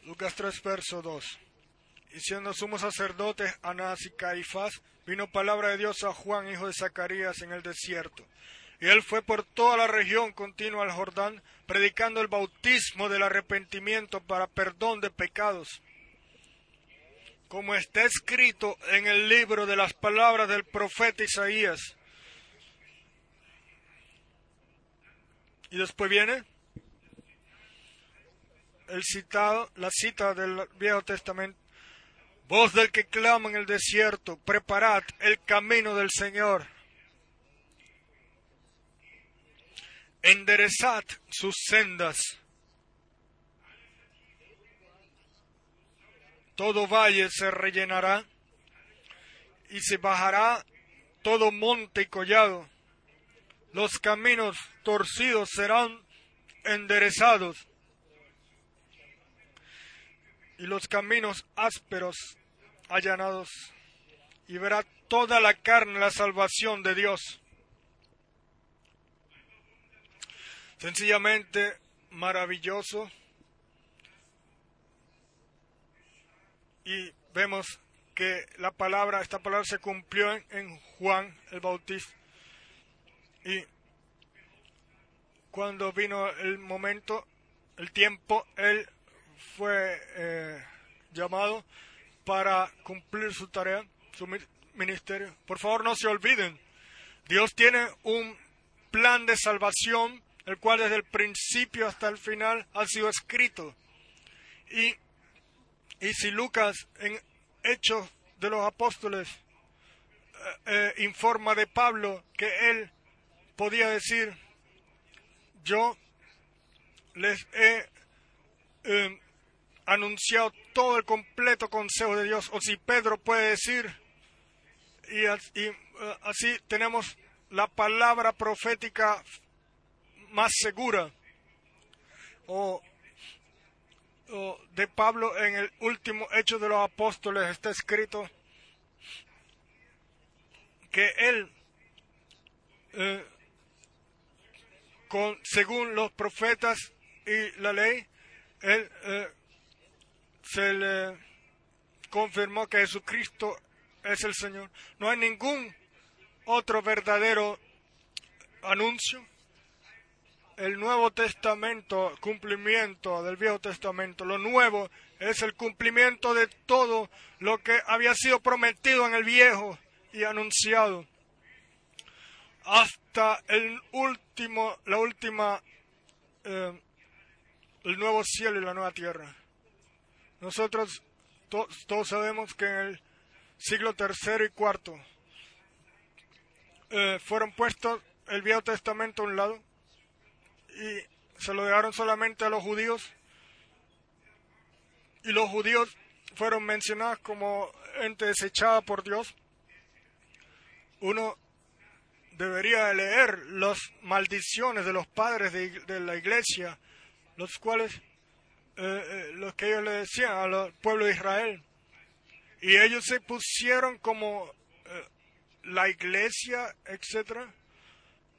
Lucas 3, verso 2. Y siendo sumos sacerdotes Anás y Caifás, vino palabra de Dios a Juan, hijo de Zacarías, en el desierto. Y él fue por toda la región continua al Jordán, predicando el bautismo del arrepentimiento para perdón de pecados. Como está escrito en el libro de las palabras del profeta Isaías. Y después viene el citado, la cita del Viejo Testamento. Voz del que clama en el desierto, preparad el camino del Señor. Enderezad sus sendas. Todo valle se rellenará y se bajará todo monte y collado. Los caminos torcidos serán enderezados y los caminos ásperos allanados, y verá toda la carne la salvación de Dios. Sencillamente maravilloso. Y vemos que la palabra, esta palabra se cumplió en, Juan el Bautista. Y cuando vino el momento, el tiempo, él fue eh, llamado para cumplir su tarea, su ministerio. Por favor, no se olviden, Dios tiene un plan de salvación, el cual desde el principio hasta el final ha sido escrito. Y, y si Lucas en Hechos de los Apóstoles eh, eh, informa de Pablo que él podía decir, yo les he anunciado todo el completo consejo de Dios, o si Pedro puede decir, y, eh, así tenemos la palabra profética más segura, o, de Pablo en el último hecho de los apóstoles está escrito que él, eh, con, según los profetas y la ley, él eh, se le confirmó que Jesucristo es el Señor. No hay ningún otro verdadero anuncio. El Nuevo Testamento, cumplimiento del Viejo Testamento, lo nuevo es el cumplimiento de todo lo que había sido prometido en el Viejo y anunciado. Hasta el último, la última, eh, el nuevo cielo y la nueva tierra. Nosotros todos sabemos que en el siglo tercero y cuarto eh, fueron puestos el Viejo Testamento a un lado y se lo dejaron solamente a los judíos y los judíos fueron mencionados como ente desechada por Dios. Uno debería leer las maldiciones de los padres de la iglesia, los cuales eh, eh, lo que ellos le decían al pueblo de Israel. Y ellos se pusieron como eh, la iglesia, etc.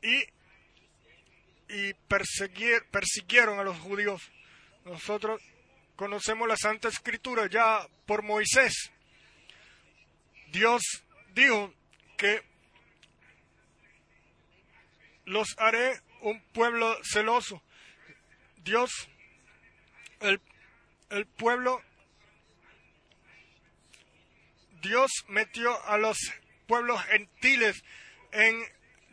Y, y persiguieron a los judíos. Nosotros conocemos la Santa Escritura ya por Moisés. Dios dijo que los haré un pueblo celoso. Dios el, pueblo, Dios metió a los pueblos gentiles en,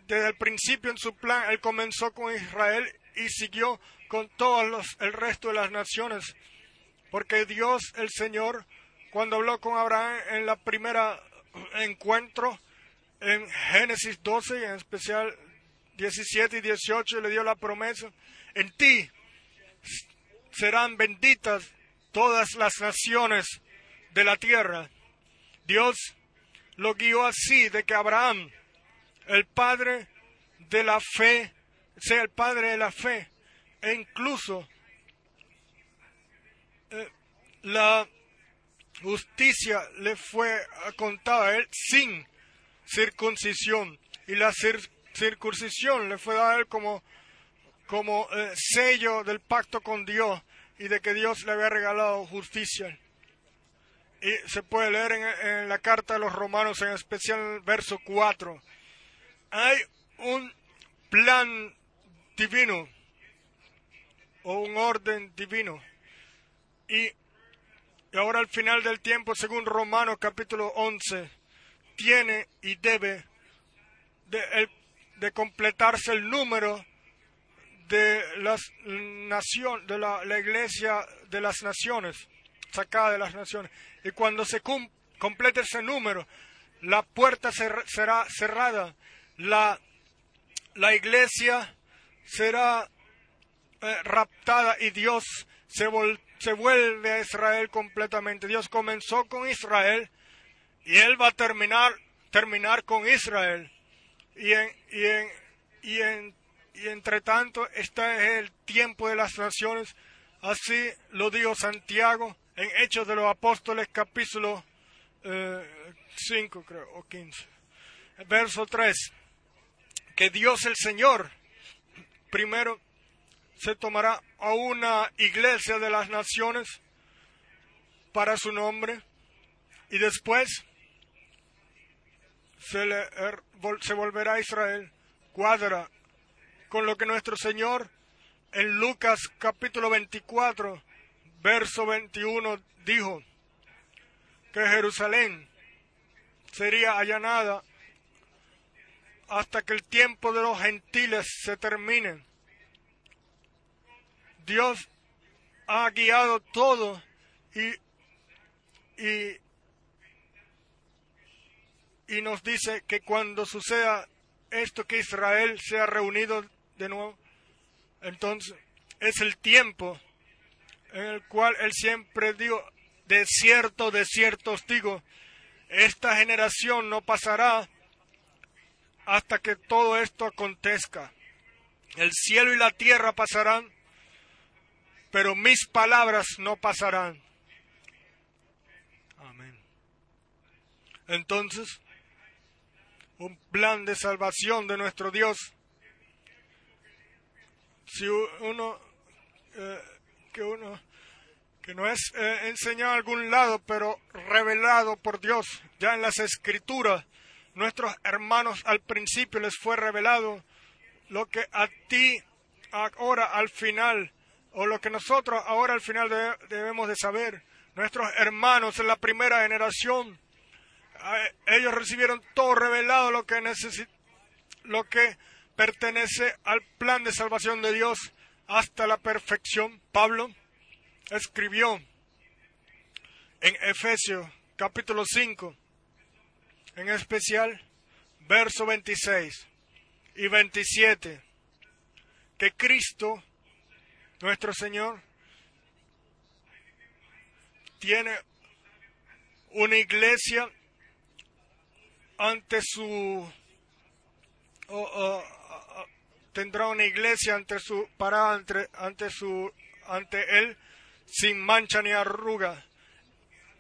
desde el principio en su plan. Él comenzó con Israel y siguió con todos los, el resto de las naciones. Porque Dios, el Señor, cuando habló con Abraham en la primera encuentro, en Génesis 12 y en especial 17 y 18, le dio la promesa, en ti serán benditas todas las naciones de la tierra. Dios lo guió así de que Abraham, el padre de la fe, sea el padre de la fe, e incluso eh, la justicia le fue contada a él sin circuncisión y la circuncisión le fue dada a él como como eh, sello del pacto con Dios. y de que Dios le había regalado justicia. Y se puede leer en, la carta de los romanos, en especial el verso 4. Hay un plan divino o un orden divino. Y, y ahora al final del tiempo, según Romanos capítulo 11, tiene y debe de, el- de completarse el número de las nación, de la, iglesia de las naciones, sacada de las naciones. Y cuando se cum- complete ese número, la puerta será cerrada, la, la iglesia será eh, raptada y Dios se, vol- se vuelve a Israel completamente. Dios comenzó con Israel y Él va a terminar, terminar con Israel. Y en, y en, y entre tanto, este es el tiempo de las naciones. Así lo dijo Santiago en Hechos de los Apóstoles, capítulo 5, creo, o 15. Verso 3. Que Dios el Señor, primero, se tomará a una iglesia de las naciones para su nombre y después se, le, er- se volverá a Israel, cuadra con lo que nuestro Señor en Lucas capítulo 24, verso 21 dijo, que Jerusalén sería allanada hasta que el tiempo de los gentiles se termine. Dios ha guiado todo y, y, y nos dice que cuando suceda esto, que Israel sea reunido de nuevo, entonces es el tiempo en el cual Él siempre dijo, de cierto, de cierto os digo, esta generación no pasará hasta que todo esto acontezca. El cielo y la tierra pasarán, pero mis palabras no pasarán. Amén. Entonces, un plan de salvación de nuestro Dios. Si uno, eh, que uno, que no es eh, enseñado a algún lado, pero revelado por Dios, ya en las escrituras, nuestros hermanos al principio les fue revelado lo que a ti ahora al final, o lo que nosotros ahora al final de- debemos de saber. Nuestros hermanos en la primera generación, eh, ellos recibieron todo revelado lo que necesi- lo que pertenece al plan de salvación de Dios hasta la perfección. Pablo escribió en Efesios capítulo 5, en especial verso 26 y 27, que Cristo, nuestro Señor, tiene una iglesia ante su tendrá una iglesia ante su para ante, ante su ante él sin mancha ni arruga.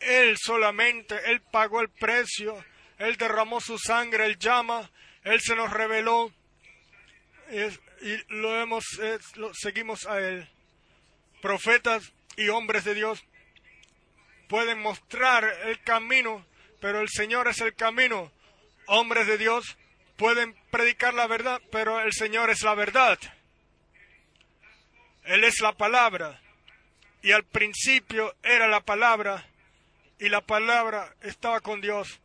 Él solamente él pagó el precio él derramó su sangre él llama él se nos reveló. Y lo hemos lo- seguimos a él. Profetas y hombres de Dios pueden mostrar el camino, pero el Señor es el camino. Hombres de Dios pueden predicar la verdad, pero el Señor es la verdad. Él es la palabra. Y al principio era la palabra, y la palabra estaba con Dios,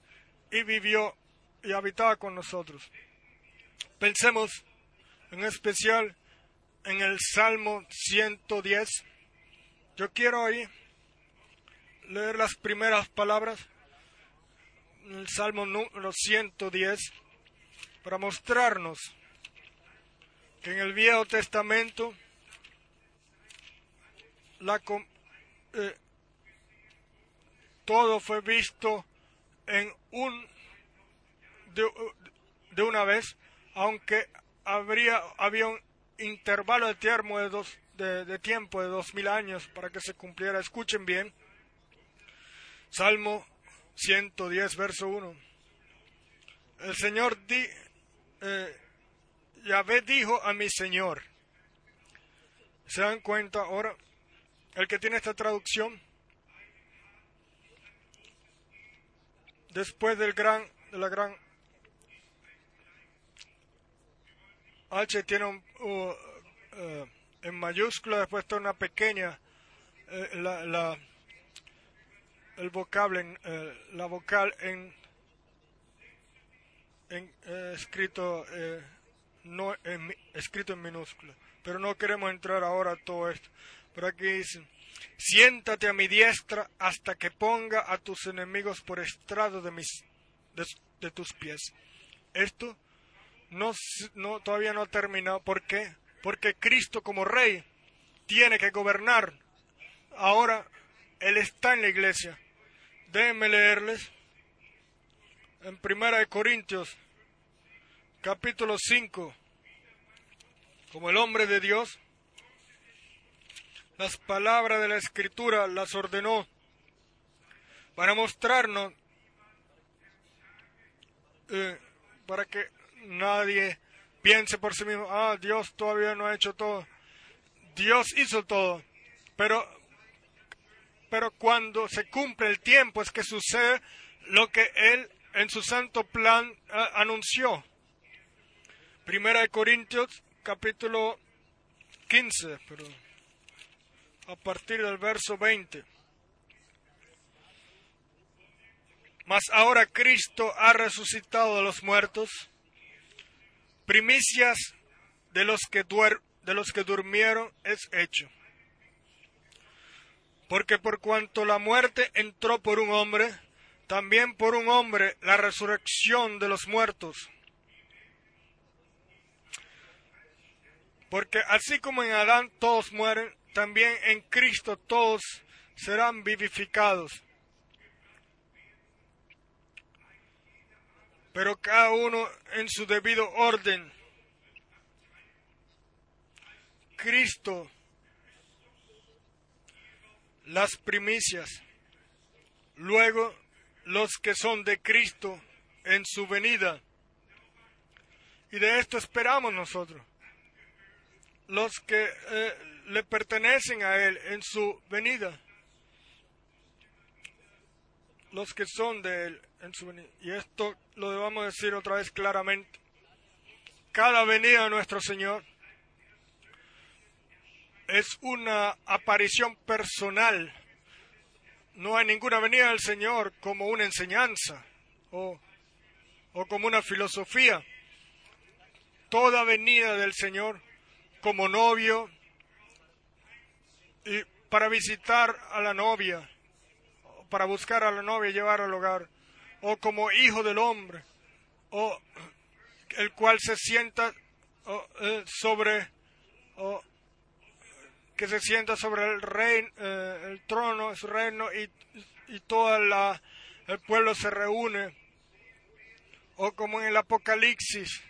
y vivió y habitaba con nosotros. Pensemos en especial en el Salmo 110. Yo quiero ahí leer las primeras palabras el Salmo número 110 para mostrarnos que en el Viejo Testamento la, eh, todo fue visto en un de, de una vez, aunque habría había un intervalo de tiempo de, dos, de, de tiempo de dos mil años para que se cumpliera. Escuchen bien. Salmo 110, verso 1. El Señor di, eh, Yahvé dijo a mi Señor. ¿Se dan cuenta ahora? el que tiene esta traducción, después del gran, de la gran H tiene un, uh, en mayúscula, después está una pequeña, eh, la, la, el vocable, en, eh, la vocal en, eh, escrito, no, en, escrito en minúscula. Pero no queremos entrar ahora a todo esto. Pero aquí dice, siéntate a mi diestra hasta que ponga a tus enemigos por estrado de, mis, de, tus pies. Esto no, no, todavía no ha terminado. ¿Por qué? Porque Cristo como rey tiene que gobernar. Ahora Él está en la iglesia. Déjenme leerles en Primera de Corintios, capítulo 5, como el hombre de Dios, las palabras de la Escritura las ordenó para mostrarnos, eh, para que nadie piense por sí mismo, ah, Dios todavía no ha hecho todo. Dios hizo todo, pero, pero cuando se cumple el tiempo es que sucede lo que Él en su santo plan anunció. Primera de Corintios, capítulo 15, pero a partir del verso 20. Mas ahora Cristo ha resucitado de los muertos, primicias de los que, de los que durmieron es hecho. Porque por cuanto la muerte entró por un hombre, también por un hombre la resurrección de los muertos. Porque así como en Adán todos mueren, también en Cristo todos serán vivificados. Pero cada uno en su debido orden. Cristo, las primicias. Luego los que son de Cristo en su venida. Y de esto esperamos nosotros. Los que eh, le pertenecen a Él en su venida. Los que son de Él en su venida. Y esto lo debemos decir otra vez claramente. Cada venida de nuestro Señor es una aparición personal no hay ninguna venida del Señor como una enseñanza o, como una filosofía. Toda venida del Señor como novio y para visitar a la novia, para buscar a la novia y llevar al hogar, o como hijo del hombre, o el cual se sienta eh, sobre que se sienta sobre el reino, eh, el trono, su reino y, y todo el pueblo se reúne. O como en el Apocalipsis,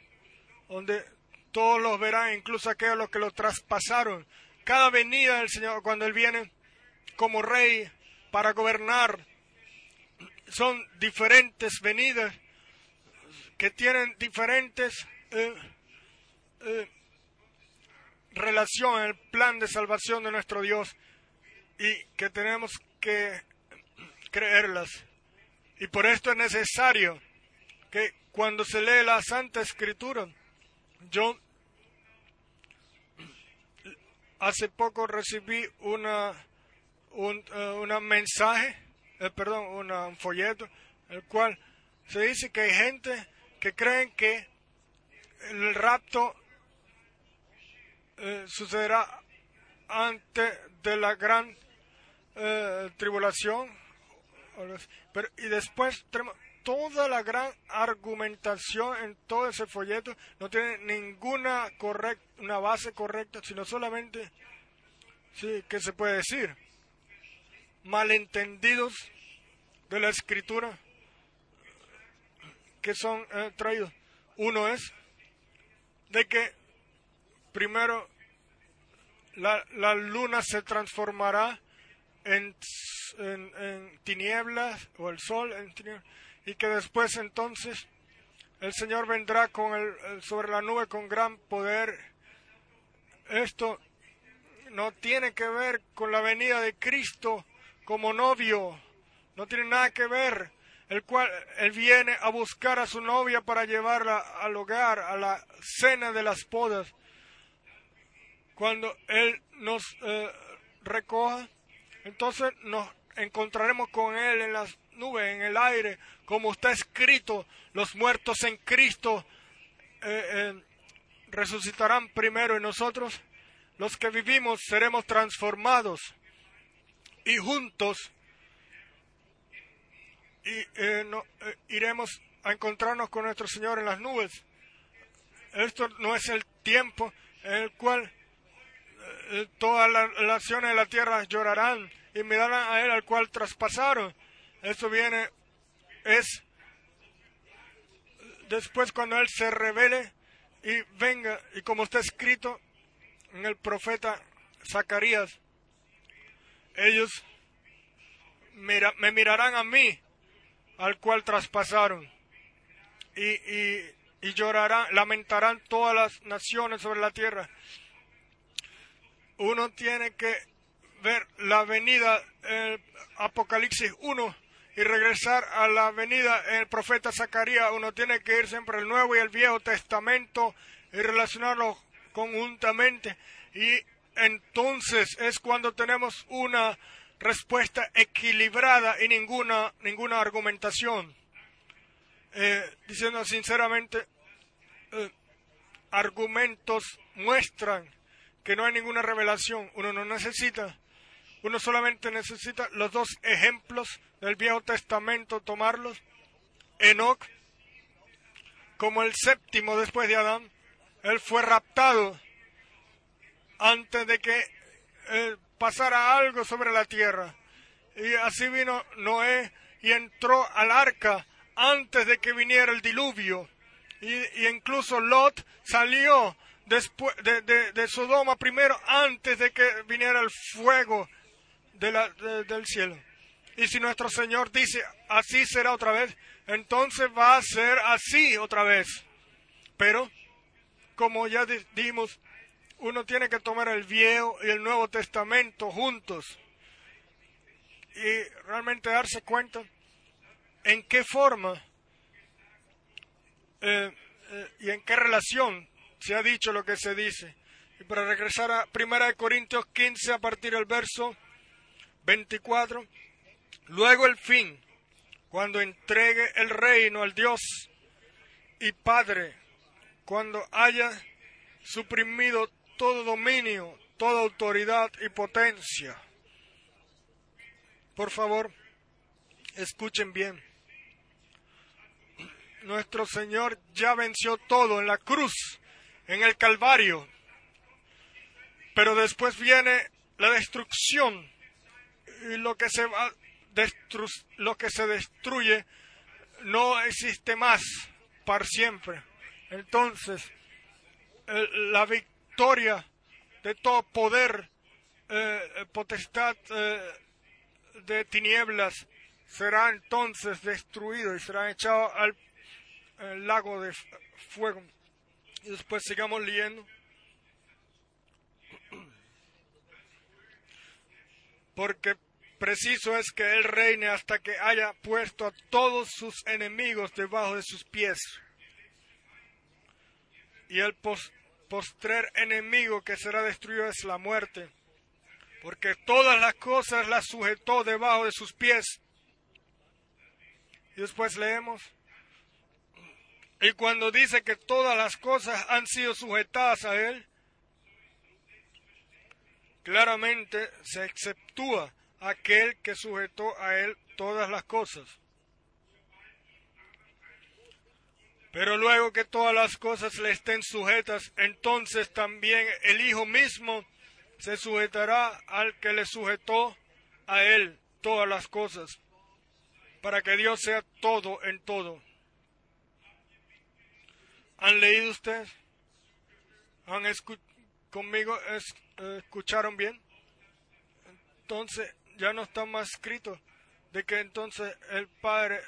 donde todos los verán, incluso aquellos los que lo traspasaron. Cada venida del Señor, cuando Él viene como rey para gobernar, son diferentes venidas que tienen diferentes eh, eh, relación, el plan de salvación de nuestro Dios y que tenemos que creerlas. Y por esto es necesario que cuando se lee la Santa Escritura, yo hace poco recibí una un eh, mensaje, eh, perdón, un folleto, el cual se dice que hay gente que creen que el rapto eh, sucederá antes de la gran eh, tribulación. Pero, y después tenemos toda la gran argumentación en todo ese folleto. No tiene ninguna una base correcta, sino solamente, sí, ¿qué se puede decir? Malentendidos de la escritura que son eh, traídos. Uno es de que primero la, luna se transformará en, tinieblas o el sol y que después entonces el Señor vendrá con el, sobre la nube con gran poder. Esto no tiene que ver con la venida de Cristo como novio, no tiene nada que ver, el cual él viene a buscar a su novia para llevarla al hogar, a la cena de las podas. Cuando él nos eh, recoja, entonces nos encontraremos con él en las nubes, en el aire, como está escrito, los muertos en Cristo eh, eh, resucitarán primero y nosotros, los que vivimos, seremos transformados y juntos iremos a encontrarnos con nuestro Señor en las nubes. Esto no es el tiempo en el cual todas las naciones de la tierra llorarán y mirarán a Él al cual traspasaron. Esto viene, es después cuando Él se revele y venga, y como está escrito en el profeta Zacarías, ellos me mirarán a mí, al cual traspasaron, y, y, y llorarán, lamentarán todas las naciones sobre la tierra. Uno tiene que ver la venida, el Apocalipsis 1, y regresar a la venida el profeta Zacarías, uno tiene que ir siempre el Nuevo y el Viejo Testamento y relacionarlos conjuntamente. Y entonces es cuando tenemos una respuesta equilibrada y ninguna, ninguna argumentación. Eh, diciendo sinceramente, eh, argumentos muestran que no hay ninguna revelación. Uno no necesita uno solamente necesita los dos ejemplos del Viejo Testamento, tomarlos. Enoch, como el séptimo después de Adán, él fue raptado antes de que eh, pasara algo sobre la tierra. Y así vino Noé y entró al arca antes de que viniera el diluvio. Y, incluso Lot salió después de, de, de Sodoma primero antes de que viniera el fuego del cielo. Y si nuestro Señor dice, así será otra vez, entonces va a ser así otra vez. Pero, como ya dijimos, uno tiene que tomar el Viejo y el Nuevo Testamento juntos y realmente darse cuenta en qué forma eh, eh, y en qué relación se ha dicho lo que se dice. Y para regresar a 1 Corintios 15 a partir del verso 24. Luego el fin, cuando entregue el reino al Dios y Padre, cuando haya suprimido todo dominio, toda autoridad y potencia. Por favor, escuchen bien. Nuestro Señor ya venció todo en la cruz, en el Calvario. Pero después viene la destrucción y lo que se va lo que se destruye no existe más para siempre. Entonces, la victoria de todo poder, eh, potestad eh, de tinieblas, será entonces destruido y será echado al lago de fuego. Y después sigamos leyendo. Porque Preciso es que Él reine hasta que haya puesto a todos sus enemigos debajo de sus pies. Y el postrer enemigo que será destruido es la muerte, porque todas las cosas las sujetó debajo de sus pies. Y después leemos, y cuando dice que todas las cosas han sido sujetadas a Él, claramente se exceptúa aquel que sujetó a él todas las cosas. Pero luego que todas las cosas le estén sujetas, entonces también el Hijo mismo se sujetará al que le sujetó a él todas las cosas, para que Dios sea todo en todo. ¿Han leído ustedes? ¿Han conmigo escucharon bien? Entonces, ya no está más escrito de que entonces el Padre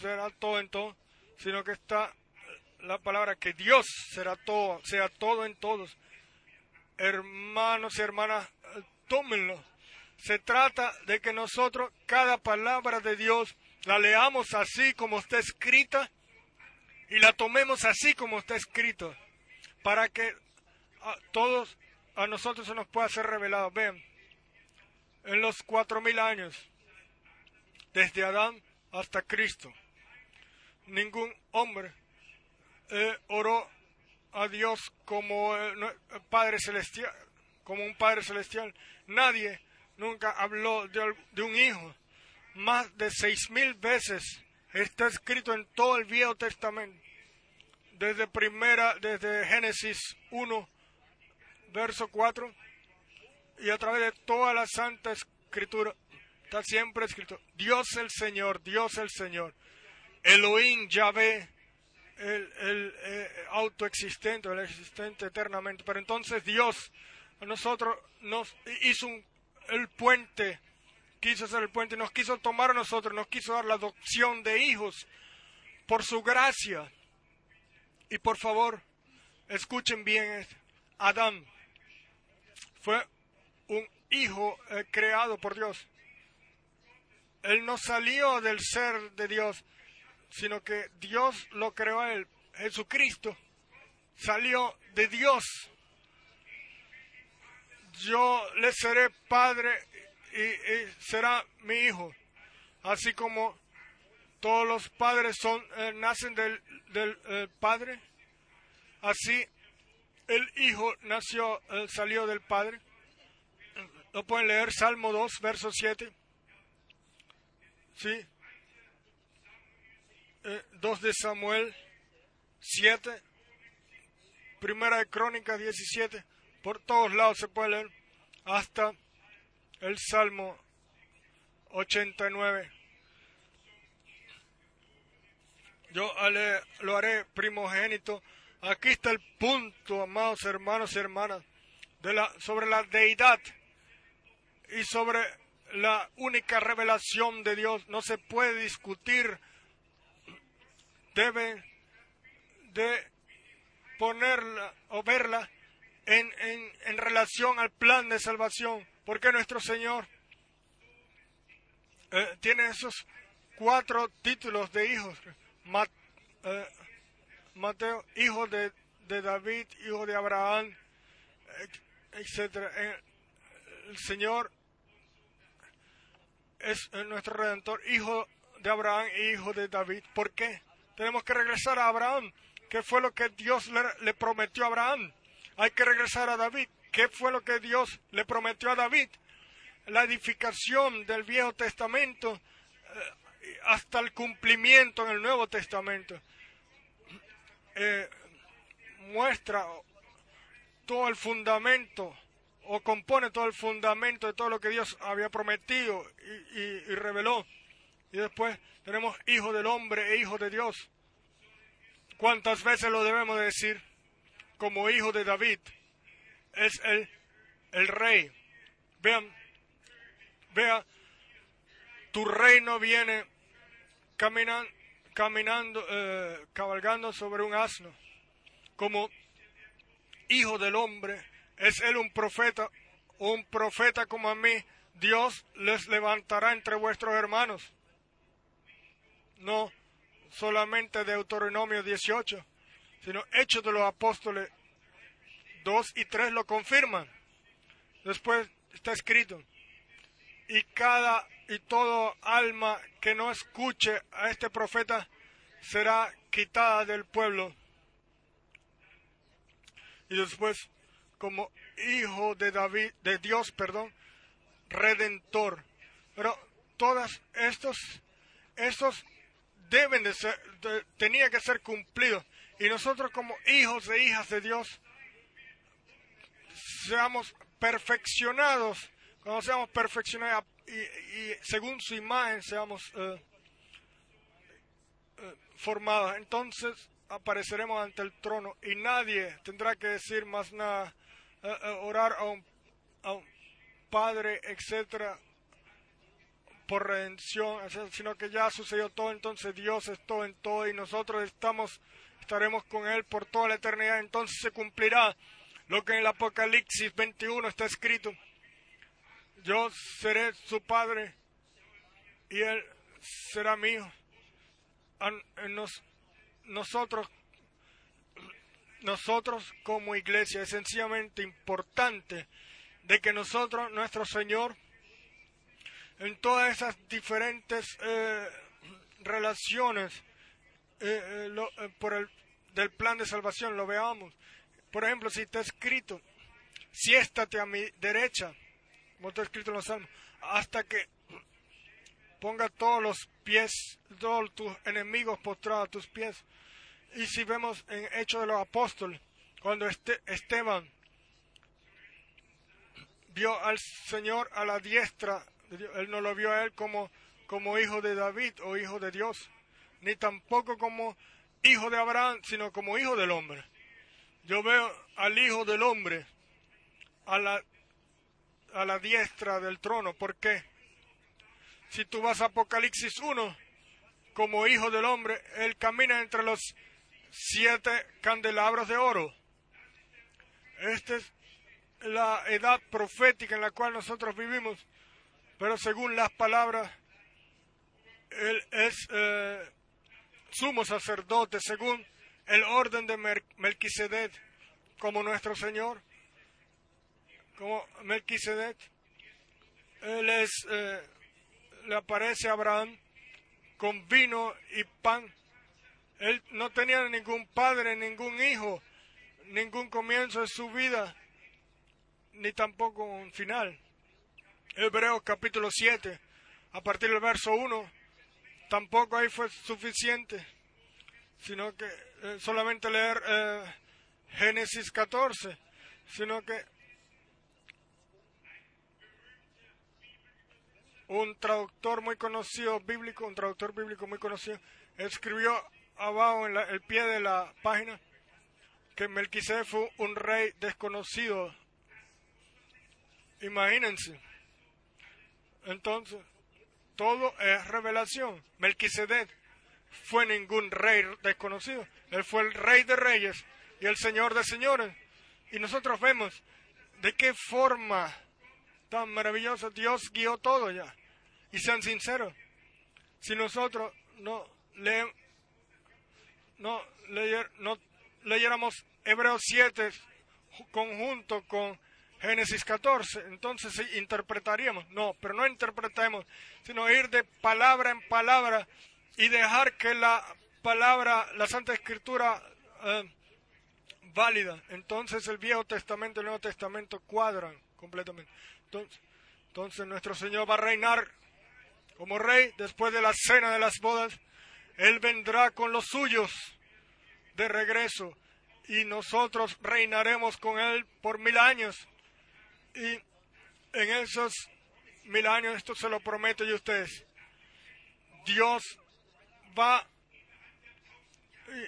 será todo en todo, sino que está la palabra que Dios será todo, sea todo en todos. Hermanos y hermanas, tómenlo. Se trata de que nosotros cada palabra de Dios la leamos así como está escrita y la tomemos así como está escrito, para que a todos a nosotros se nos pueda ser revelado. Vean, en los cuatro mil años, desde Adán hasta Cristo, ningún hombre eh, oró a Dios como eh, Padre Celestial, como un Padre Celestial. Nadie nunca habló de un hijo. Más de seis mil veces está escrito en todo el Viejo Testamento. Desde primera, desde Génesis 1, verso 4, y a través de toda la Santa Escritura, está siempre escrito, Dios el Señor, Dios el Señor, Elohim, Yahvé, el, el eh, autoexistente, el existente eternamente. Pero entonces Dios a nosotros nos hizo el puente, quiso hacer el puente, nos quiso tomar a nosotros, nos quiso dar la adopción de hijos por su gracia. Y por favor, escuchen bien, Adán fue un hijo eh, creado por Dios. Él no salió del ser de Dios, sino que Dios lo creó a él. Jesucristo salió de Dios. Yo le seré padre y, será mi hijo. Así como todos los padres son, eh, nacen del, del eh, padre, así el hijo nació, eh, salió del padre. Lo pueden leer Salmo 2, verso 7. Sí, 2 de Samuel 7, Primera de Crónicas 17, por todos lados se puede leer, hasta el Salmo 89. Yo lo haré primogénito. Aquí está el punto, amados hermanos y hermanas, de la, sobre la deidad y sobre la única revelación de Dios. No se puede discutir debe de ponerla o verla en, en, relación al plan de salvación, porque nuestro Señor eh, tiene esos cuatro títulos de hijos. Eh, Mateo, hijo de, David, hijo de Abraham, etc. Eh, el Señor es nuestro redentor, hijo de Abraham e hijo de David. ¿Por qué? Tenemos que regresar a Abraham. ¿Qué fue lo que Dios le, prometió a Abraham? Hay que regresar a David. ¿Qué fue lo que Dios le prometió a David? La edificación del Viejo Testamento eh, hasta el cumplimiento en el Nuevo Testamento. Eh, muestra todo el fundamento o compone todo el fundamento de todo lo que Dios había prometido y reveló. Y después tenemos hijo del hombre e hijo de Dios. ¿Cuántas veces lo debemos decir? Como hijo de David. Es el, el rey. Vean, vea, tu reino viene caminando, caminando eh, cabalgando sobre un asno. Como hijo del hombre, es él un profeta, un profeta como a mí. Dios les levantará entre vuestros hermanos no solamente de Deuteronomio 18, sino Hechos de los Apóstoles 2 y 3 lo confirman. Después está escrito, y cada y todo alma que no escuche a este profeta será quitada del pueblo. Y después, como hijo de David, de Dios, perdón, redentor. Pero todas estos, estos deben de ser, tenía que ser cumplido. Y nosotros como hijos e hijas de Dios, seamos perfeccionados, cuando seamos perfeccionados y, según su imagen seamos eh, eh, formados, entonces apareceremos ante el trono y nadie tendrá que decir más nada, eh, orar a un, Padre, etcétera, por redención, sino que ya sucedió todo, entonces Dios es todo en todo y nosotros estamos, estaremos con Él por toda la eternidad, entonces se cumplirá lo que en el Apocalipsis 21 está escrito. yo seré su padre y él será mío. nosotros, nosotros como iglesia es sencillamente importante de que nosotros, nuestro Señor, en todas esas diferentes eh, relaciones eh, eh, por el del plan de salvación lo veamos. Por ejemplo, si está escrito, siéstate a mi derecha, como está escrito en los salmos, hasta que ponga todos los pies, todos tus enemigos postrados a tus pies. Y si vemos en Hechos de los Apóstoles, cuando este, Esteban vio al Señor a la diestra, él no lo vio a él como, como hijo de David o hijo de Dios, ni tampoco como hijo de Abraham, sino como hijo del hombre. Yo veo al hijo del hombre a la, a la diestra del trono. ¿Por qué? Si tú vas a Apocalipsis 1, como hijo del hombre, él camina entre los siete candelabros de oro. Esta es la edad profética en la cual nosotros vivimos, pero según las palabras, él es eh, sumo sacerdote según el orden de Melquisedec, como nuestro Señor, como Melquisedec. Él eh, le aparece a Abraham con vino y pan. Él no tenía ningún padre, ningún hijo, ningún comienzo de su vida, ni tampoco un final. Hebreos capítulo 7, a partir del verso 1, tampoco ahí fue suficiente, sino que eh, solamente leer eh, Génesis 14, sino que un traductor muy conocido bíblico, un traductor bíblico muy conocido, escribió abajo en el pie de la página que Melquisede fue un rey desconocido. Imagínense. Entonces, todo es revelación. Melquisedec fue ningún rey desconocido. Él fue el rey de reyes y el señor de señores. Y nosotros vemos de qué forma tan maravillosa Dios guió todo ya. Y sean sinceros, si nosotros no, le, no, no leyéramos Hebreos 7 conjunto con Génesis 14. Entonces interpretaríamos. No, pero no interpretemos, sino ir de palabra en palabra y dejar que la palabra, la Santa Escritura, eh, válida. Entonces el Viejo Testamento y el Nuevo Testamento cuadran completamente. Entonces, entonces nuestro Señor va a reinar como rey después de la cena de las bodas. Él vendrá con los suyos de regreso y nosotros reinaremos con Él por mil años. Y en esos mil años, esto se lo prometo yo a ustedes, Dios va y,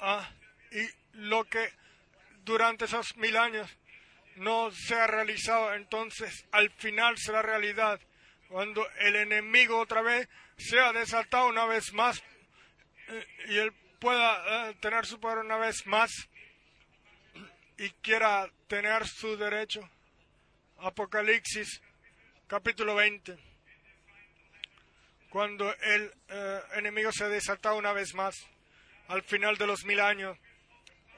ah, y lo que durante esos mil años no se ha realizado, entonces al final será realidad. Cuando el enemigo otra vez sea desatado una vez más eh, y él pueda eh, tener su poder una vez más y quiera tener su derecho Apocalipsis capítulo 20, cuando el eh, enemigo se desata una vez más al final de los mil años,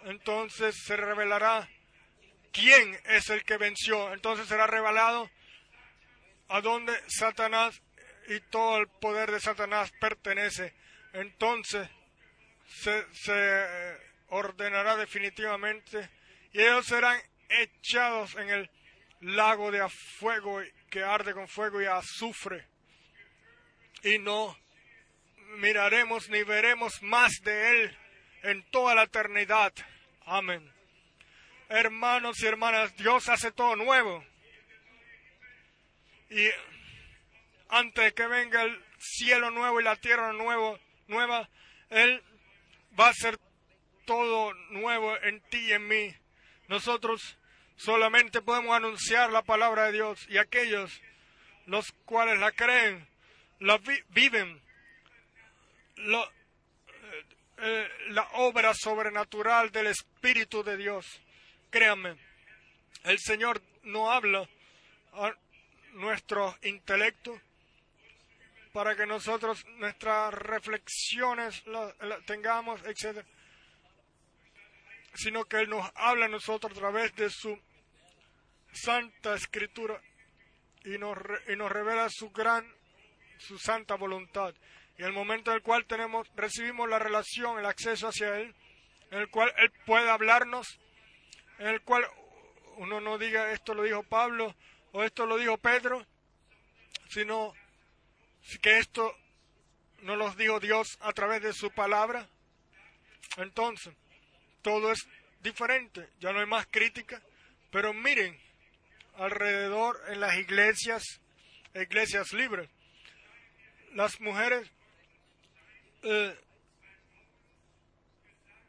entonces se revelará quién es el que venció, entonces será revelado a dónde Satanás y todo el poder de Satanás pertenece, entonces se, eh, ordenará definitivamente y ellos serán echados en el lago de fuego que arde con fuego y azufre. Y no miraremos ni veremos más de Él en toda la eternidad. Amén. Hermanos y hermanas, Dios hace todo nuevo. Y antes de que venga el cielo nuevo y la tierra nuevo, nueva, Él va a hacer todo nuevo en ti y en mí. Nosotros Solamente podemos anunciar la palabra de Dios y aquellos los cuales la creen, la viven, eh, eh, la obra sobrenatural del Espíritu de Dios. Créanme, el Señor no habla, nuestro intelecto, para que nosotros nuestras reflexiones tengamos, etc. Sino que Él nos habla a nosotros a través de su santa escritura y nos, y nos revela su gran, su santa voluntad. Y el momento en el cual tenemos, recibimos la relación, el acceso hacia Él, en el cual Él puede hablarnos, en el cual uno no diga esto lo dijo Pablo o esto lo dijo Pedro, sino que esto no lo dijo Dios a través de su palabra. Entonces, todo es diferente, ya no hay más crítica, pero miren, alrededor en las iglesias, iglesias libres, las mujeres eh,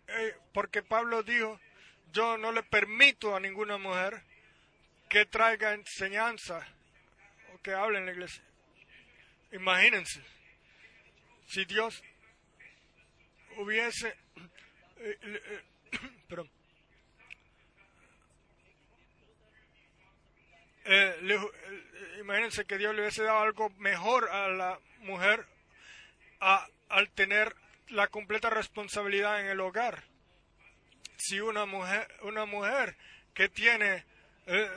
eh, porque Pablo dijo, yo no le permito a ninguna mujer que traiga enseñanza o que hable en la iglesia. Imagínense, si Dios hubiese, eh, imagínense que Dios le hubiese dado algo mejor a la mujer al tener la completa responsabilidad en el hogar. Si una mujer, una mujer que tiene eh,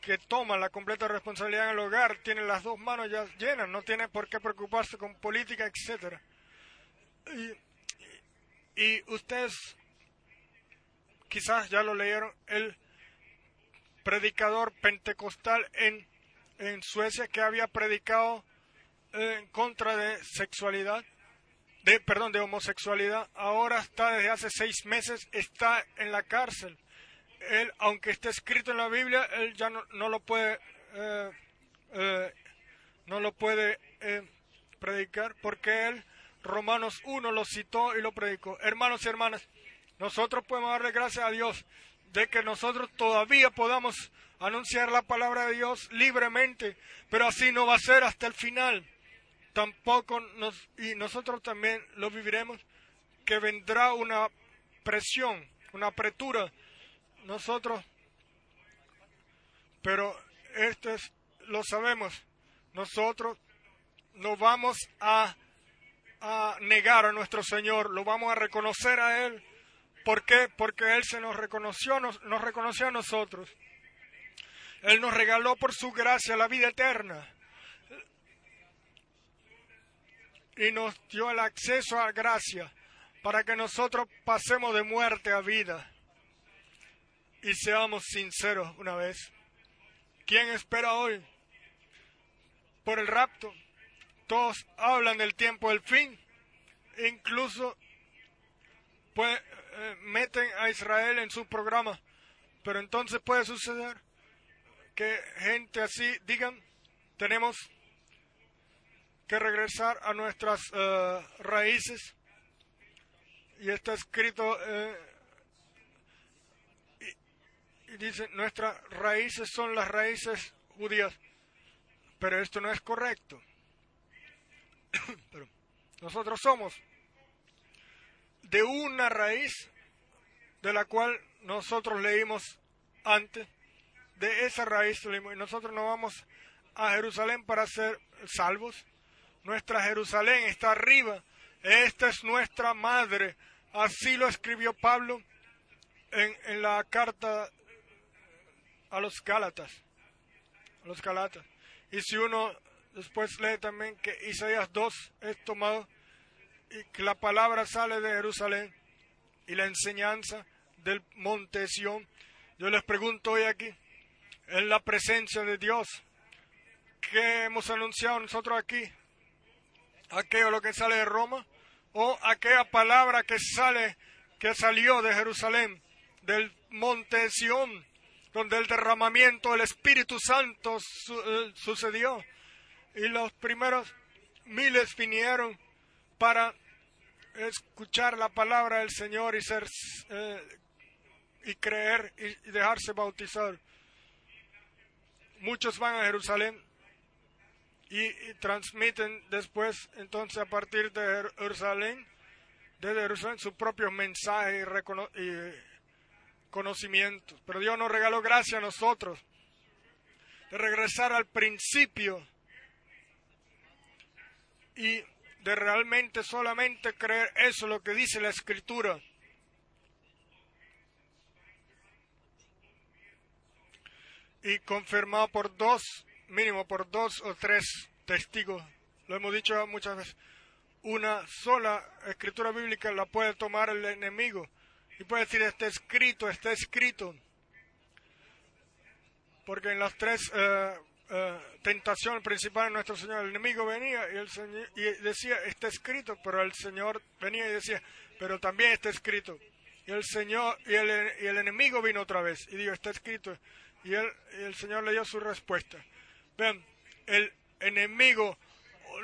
que toma la completa responsabilidad en el hogar, tiene las dos manos ya llenas, no tiene por qué preocuparse con política, etcétera. Y, y, ustedes quizás ya lo leyeron, el predicador pentecostal en, en Suecia que había predicado en contra de sexualidad, de, perdón, de homosexualidad, ahora está desde hace seis meses, está en la cárcel. Él, aunque esté escrito en la Biblia, él ya no, no lo puede, eh, eh, no lo puede eh, predicar, porque él, Romanos 1, lo citó y lo predicó. Hermanos y hermanas, nosotros podemos darle gracias a Dios de que nosotros todavía podamos anunciar la palabra de Dios libremente, pero así no va a ser hasta el final tampoco nos, y nosotros también lo viviremos, que vendrá una presión, una apretura. Nosotros, pero esto es, lo sabemos, nosotros no vamos a, negar a nuestro Señor, lo vamos a reconocer a Él. ¿Por qué? Porque Él se nos reconoció, nos, nos reconoció a nosotros. Él nos regaló por su gracia la vida eterna. y nos dio el acceso a gracia para que nosotros pasemos de muerte a vida. Y seamos sinceros una vez. ¿Quién espera hoy? Por el rapto. Todos hablan del tiempo del fin. Incluso pues, eh, meten a Israel en su programa. Pero entonces puede suceder que gente así digan, tenemos que regresar a nuestras eh, raíces. Y está escrito, eh, y, dice, nuestras raíces son las raíces judías. Pero esto no es correcto. Pero nosotros somos de una raíz de la cual nosotros leímos antes, de esa raíz y nosotros no vamos a Jerusalén para ser salvos, nuestra Jerusalén está arriba. Esta es nuestra madre. Así lo escribió Pablo en, en la carta a los Gálatas. A los Gálatas. Y si uno después lee también que Isaías 2 es tomado y que la palabra sale de Jerusalén y la enseñanza del monte Sión. Yo les pregunto hoy aquí, en la presencia de Dios, ¿qué hemos anunciado nosotros aquí? aquello lo que sale de Roma o aquella palabra que sale que salió de Jerusalén, del monte Sión, donde el derramamiento del Espíritu Santo eh, sucedió y los primeros miles vinieron para escuchar la palabra del Señor y ser eh, y creer y dejarse bautizar. Muchos van a Jerusalén y, transmiten después, entonces, a partir de Jerusalén, de Jerusalén, sus propios mensajes y, conocimientos. Pero Dios nos regaló gracia a nosotros. de regresar al principio y de realmente solamente creer eso, lo que dice la escritura. Y confirmado por dos, mínimo por dos o tres testigos. Lo hemos dicho muchas veces. Una sola escritura bíblica la puede tomar el enemigo y puede decir está escrito, está escrito. Porque en las tres eh, eh, tentaciones principales de nuestro Señor, el enemigo venía y, el señor, y decía está escrito, pero el Señor venía y decía, pero también está escrito. Y el Señor y el, y el enemigo vino otra vez y dijo está escrito. Y, y el Señor le dio su respuesta. Vean, el enemigo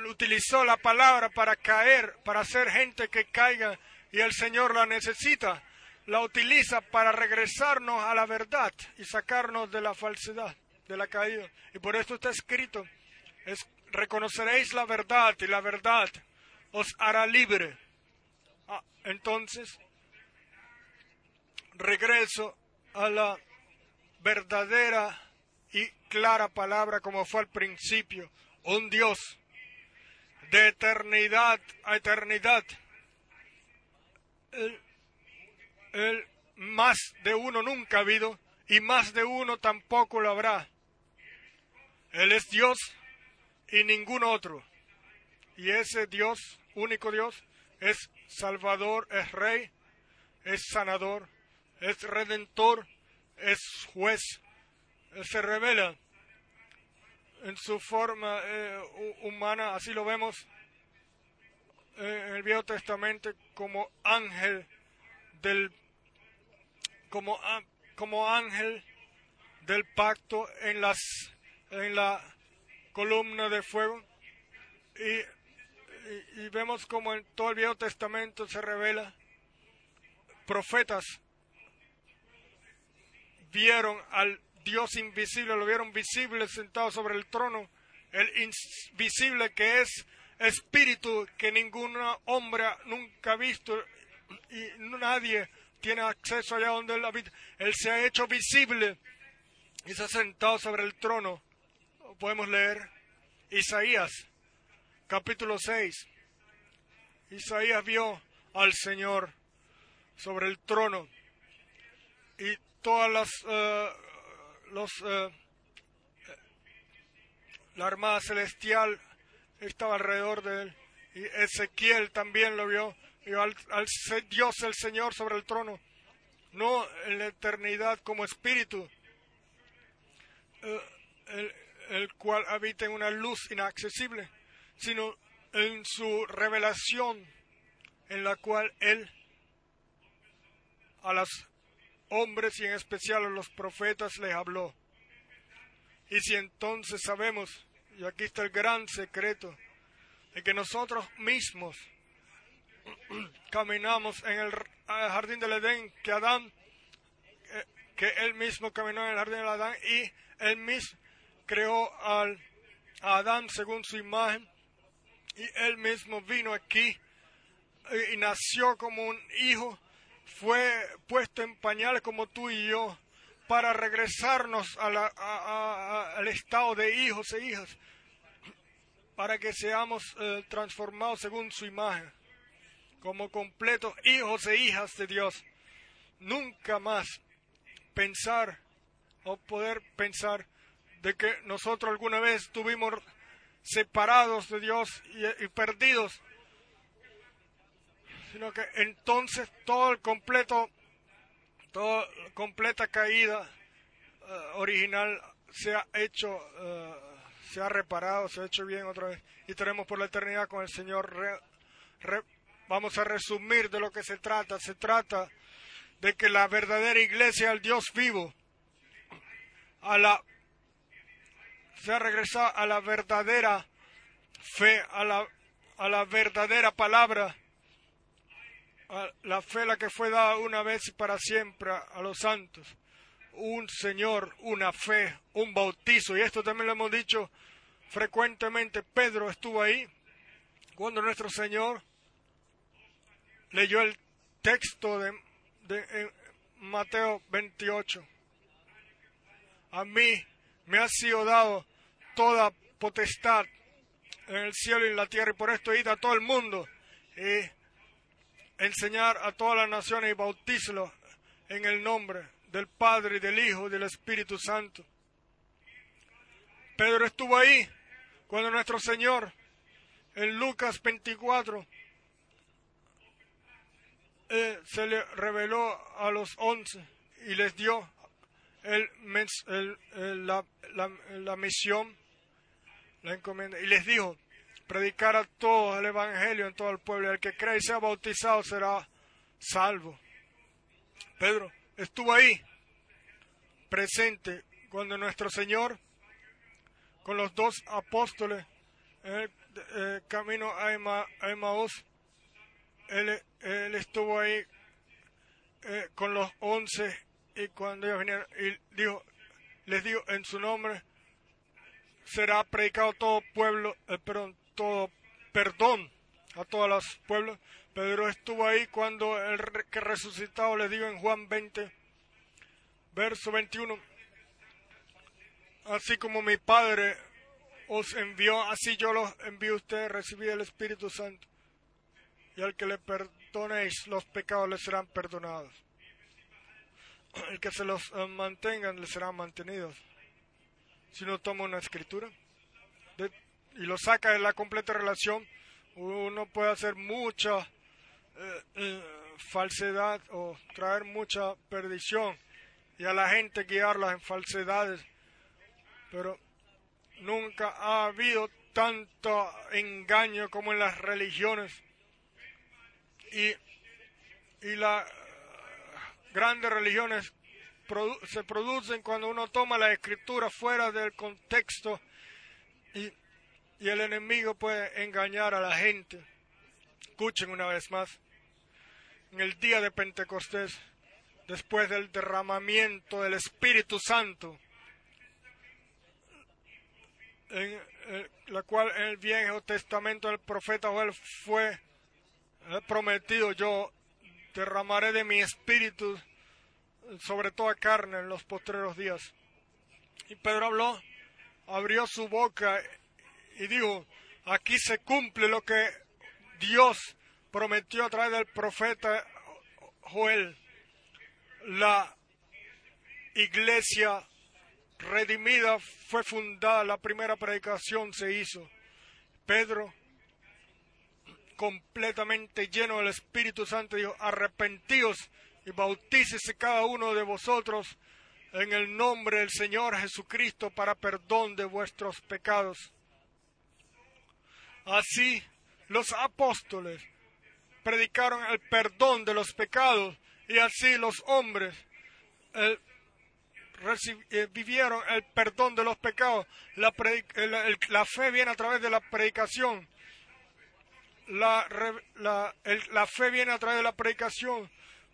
utilizó la palabra para caer, para hacer gente que caiga y el Señor la necesita. La utiliza para regresarnos a la verdad y sacarnos de la falsedad, de la caída. Y por esto está escrito, es, reconoceréis la verdad y la verdad os hará libre. Ah, entonces, regreso a la verdadera y clara palabra como fue al principio, un Dios de eternidad a eternidad. El, más de uno nunca ha habido y más de uno tampoco lo habrá. Él es Dios y ningún otro. Y ese Dios, único Dios, es Salvador, es Rey, es sanador, es redentor, es juez. Él se revela en su forma eh, humana, así lo vemos eh, en el Viejo Testamento como ángel del como, como ángel del pacto en las en la columna de fuego y, y vemos como en todo el Viejo Testamento se revela profetas vieron al Dios invisible, lo vieron visible sentado sobre el trono, el invisible que es espíritu que ningún hombre nunca ha visto y nadie tiene acceso allá donde él habita. Él se ha hecho visible y se ha sentado sobre el trono. Podemos leer Isaías, capítulo 6. Isaías vio al Señor sobre el trono todas las uh, los, eh, la armada celestial estaba alrededor de él. Y Ezequiel también lo vio. Y al, Dios el Señor sobre el trono. No en la eternidad como espíritu, eh, el, el cual habita en una luz inaccesible, sino en su revelación en la cual Él a las hombres y en especial a los profetas les habló. Y si entonces sabemos, y aquí está el gran secreto, de que nosotros mismos caminamos en el jardín del Edén, que Adán, eh, que él mismo caminó en el jardín del Adán y él mismo creó al, a Adán según su imagen y él mismo vino aquí y nació como un hijo fue puesto en pañales como tú y yo para regresarnos al estado de hijos e hijas, para que seamos eh, transformados según su imagen, como completos hijos e hijas de Dios. Nunca más pensar o poder pensar de que nosotros alguna vez estuvimos separados de Dios y perdidos sino que entonces todo el completo, toda completa caída eh, original se ha hecho, eh, se ha reparado, se ha hecho bien otra vez y estaremos por la eternidad con el Señor. vamos a resumir de lo que se trata. Se trata de que la verdadera iglesia al Dios vivo, a la se ha a la verdadera fe, a la, a la verdadera palabra la fe la que fue dada una vez y para siempre a los santos. Un Señor, una fe, un bautizo. Y esto también lo hemos dicho frecuentemente. Pedro estuvo ahí cuando nuestro Señor leyó el texto de, Mateo 28. A mí me ha sido dado toda potestad en el cielo y en la tierra, y por esto id a todo el mundo y enseñar a todas las naciones y bautízalo en el nombre del Padre y del Hijo y del Espíritu Santo. Pedro estuvo ahí cuando nuestro Señor en Lucas 24 eh, se le reveló a los once y les dio el, la, la, misión, la encomienda, y les dijo, predicar a todos el Evangelio en todo el pueblo, el que cree y sea bautizado será salvo. Pedro estuvo ahí, presente, cuando nuestro Señor, con los dos apóstoles, en el eh, camino a, él, él, estuvo ahí eh, con los once y cuando ellos vinieron, y dijo, les dijo, en su nombre será predicado todo pueblo, eh, perdón, todo perdón a todos los pueblos. Pedro estuvo ahí cuando el que resucitado le dijo en Juan 20, verso 21, así como mi Padre os envió, así yo los envío a ustedes, recibí el Espíritu Santo. Y al que le perdonéis los pecados les serán perdonados. El que se los eh, mantengan les serán mantenidos. Si no toma una escritura y lo saca de la completa relación, uno puede hacer mucha eh, eh, falsedad o traer mucha perdición y a la gente guiarla en falsedades. Pero nunca ha habido tanto engaño como en las religiones. Y, y las grandes religiones se producen cuando uno toma la escritura fuera del contexto y el enemigo puede engañar a la gente. Escuchen una vez más. En el día de Pentecostés, después del derramamiento del Espíritu Santo, en, la cual en el Viejo Testamento el profeta Joel fue prometido, yo derramaré de mi espíritu sobre toda carne en los postreros días. Y Pedro habló, abrió su boca y dijo, aquí se cumple lo que Dios prometió a través del profeta Joel. La iglesia redimida fue fundada, la primera predicación se hizo. Pedro, completamente lleno del Espíritu Santo, dijo, arrepentíos y bautícese cada uno de vosotros en el nombre del Señor Jesucristo para perdón de vuestros pecados. Así los apóstoles predicaron el perdón de los pecados y así los hombres el eh, vivieron el perdón de los pecados. La, fe viene a través de la predicación. La, la, fe viene a través de la predicación,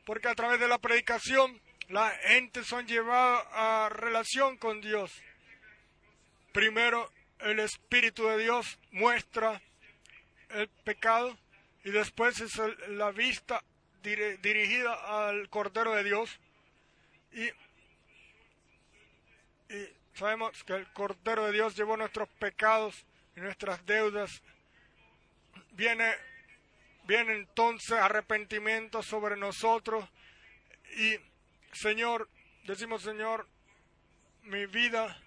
porque a través de la predicación la gente son llevadas a relación con Dios. Primero, el Espíritu de Dios muestra el pecado y después es la vista dirigida al Cordero de Dios y y sabemos que el Cordero de Dios llevó nuestros pecados y nuestras deudas. Viene, viene entonces arrepentimiento sobre nosotros y Señor, decimos Señor, mi vida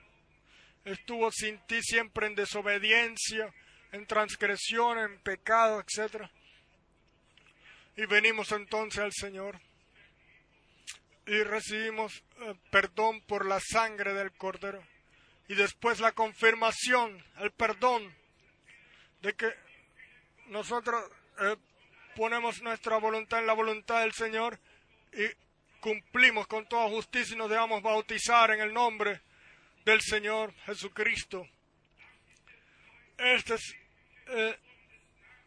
estuvo sin ti siempre en desobediencia, en transgresión, en pecado, etc. Y venimos entonces al Señor y recibimos eh, perdón por la sangre del Cordero. Y después la confirmación, el perdón de que nosotros eh, ponemos nuestra voluntad en la voluntad del Señor y cumplimos con toda justicia y nos dejamos bautizar en el nombre del Señor Jesucristo. Este es eh,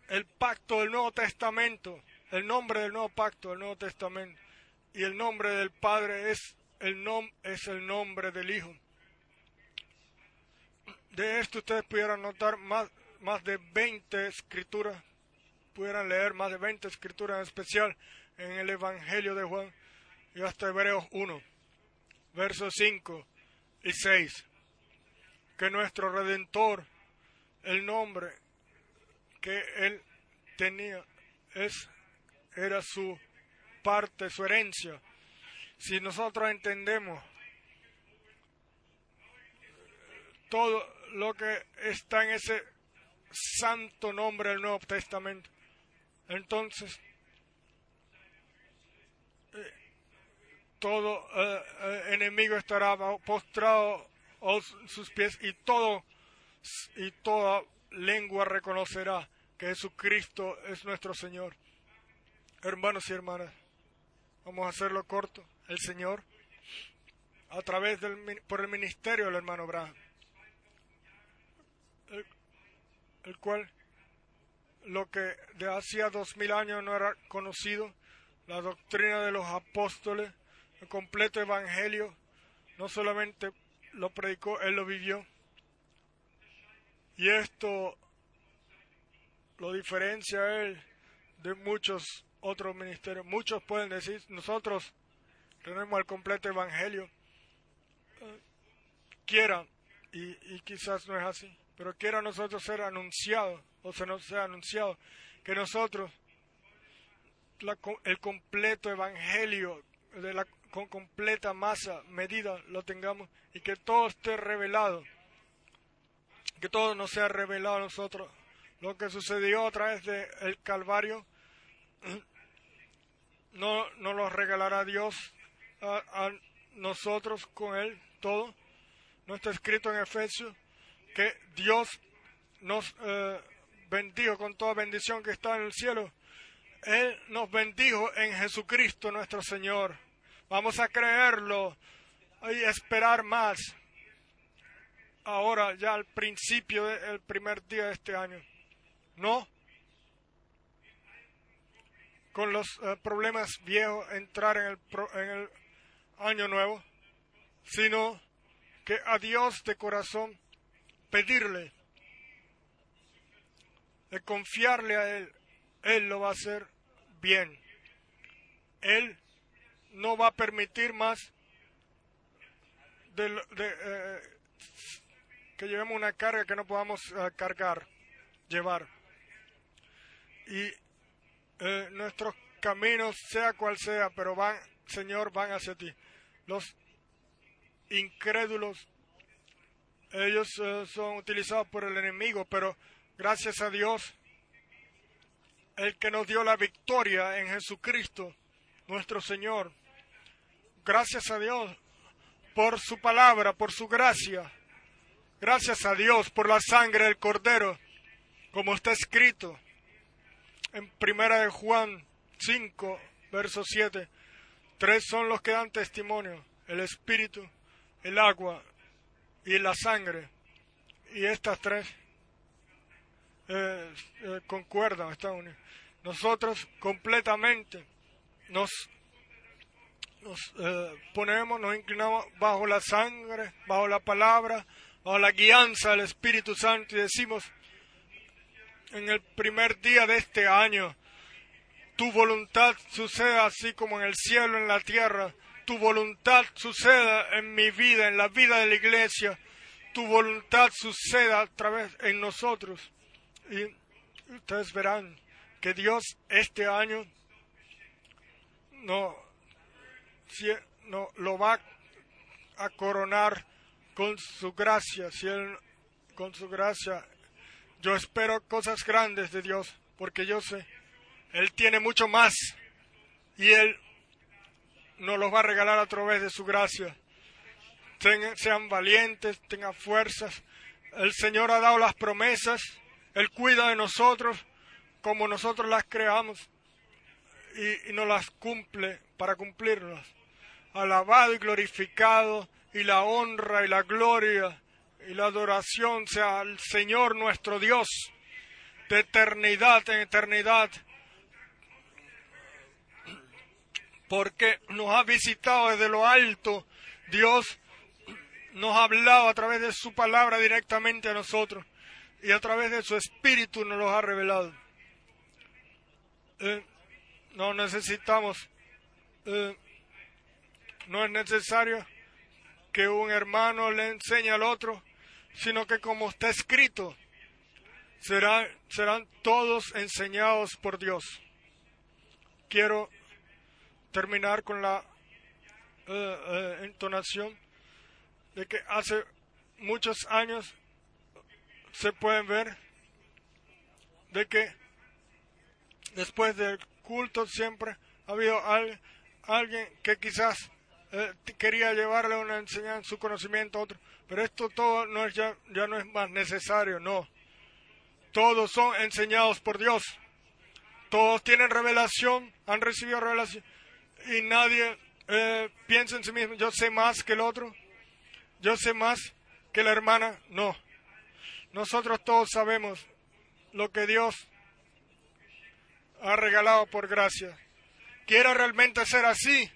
el pacto del Nuevo Testamento, el nombre del nuevo pacto del Nuevo Testamento y el nombre del Padre es el, nom es el nombre del Hijo. De esto ustedes pudieran notar más, más de 20 escrituras, pudieran leer más de 20 escrituras en especial en el Evangelio de Juan y hasta Hebreos 1, versos 5 y 6. que nuestro Redentor, el nombre que él tenía, es, era su parte, su herencia. Si nosotros entendemos todo lo que está en ese santo nombre del Nuevo Testamento, entonces todo eh, eh, enemigo estará postrado a sus pies y todo y toda lengua reconocerá que Jesucristo es nuestro Señor. Hermanos y hermanas, vamos a hacerlo corto. El Señor, a través del por el ministerio del hermano Abraham, el, cual lo que de hacía dos mil años no era conocido, la doctrina de los apóstoles, el completo evangelio, no solamente lo predicó, él lo vivió. Y esto lo diferencia él de muchos otros ministerios. Muchos pueden decir, nosotros tenemos el completo evangelio. quiera, y, y, quizás no es así, pero quiera nosotros ser anunciado, o se nos sea anunciado, que nosotros el completo evangelio de la, con completa masa, medida, lo tengamos y que todo esté revelado, que todo nos sea revelado a nosotros. Lo que sucedió a través del el Calvario no nos lo regalará Dios a, nosotros con Él todo. No está escrito en Efesios que Dios nos eh, bendijo con toda bendición que está en el cielo él nos bendijo en Jesucristo nuestro Señor. Vamos a creerlo y esperar más. Ahora, ya al principio del primer día de este año. No con los eh, problemas viejos entrar en el, en el año nuevo, sino que a Dios de corazón pedirle, de confiarle a Él, Él lo va a hacer bien. Él no va a permitir más de, eh, que llevemos una carga que no podamos eh, cargar, llevar. Y eh, nuestros caminos, sea cual sea, pero van, Señor, van hacia ti. Los incrédulos, ellos son utilizados por el enemigo, pero gracias a Dios, el que nos dio la victoria en Jesucristo, nuestro Señor. Gracias a Dios por su palabra, por su gracia. Gracias a Dios por la sangre del Cordero, como está escrito en Primera de Juan 5, verso 7. Tres son los que dan testimonio, el Espíritu, el agua y la sangre. Y estas tres eh, eh, concuerdan, están nosotros completamente nos, nos eh, ponemos, nos inclinamos bajo la sangre, bajo la palabra, bajo la guianza del Espíritu Santo y decimos, en el primer día de este año, tu voluntad suceda así como en el cielo, en la tierra, tu voluntad suceda en mi vida, en la vida de la iglesia, tu voluntad suceda a través en nosotros. Y ustedes verán que Dios este año no, no lo va a coronar con su gracia, si él, con su gracia. Yo espero cosas grandes de Dios, porque yo sé, Él tiene mucho más y Él nos los va a regalar a través de su gracia. sean valientes, tengan fuerzas. El Señor ha dado las promesas, Él cuida de nosotros como nosotros las creamos y, no las cumple para cumplirlas. Alabado y glorificado y la honra y la gloria y la adoración sea al Señor nuestro Dios de eternidad en eternidad porque nos ha visitado desde lo alto. Dios nos ha hablado a través de su palabra directamente a nosotros y a través de su espíritu nos lo ha revelado. Eh, no necesitamos, eh, no es necesario que un hermano le enseñe al otro, sino que como está escrito, serán, serán todos enseñados por Dios. Quiero terminar con la eh, eh, entonación de que hace muchos años se pueden ver de que después del culto siempre ha habido alguien que quizás eh, quería llevarle una enseñanza, su conocimiento a otro, pero esto todo no es ya, ya no es más necesario, no. Todos son enseñados por Dios. Todos tienen revelación, han recibido revelación y nadie eh, piensa en sí mismo, yo sé más que el otro, yo sé más que la hermana, no. Nosotros todos sabemos lo que Dios ha regalado por gracia. Quiero realmente ser así,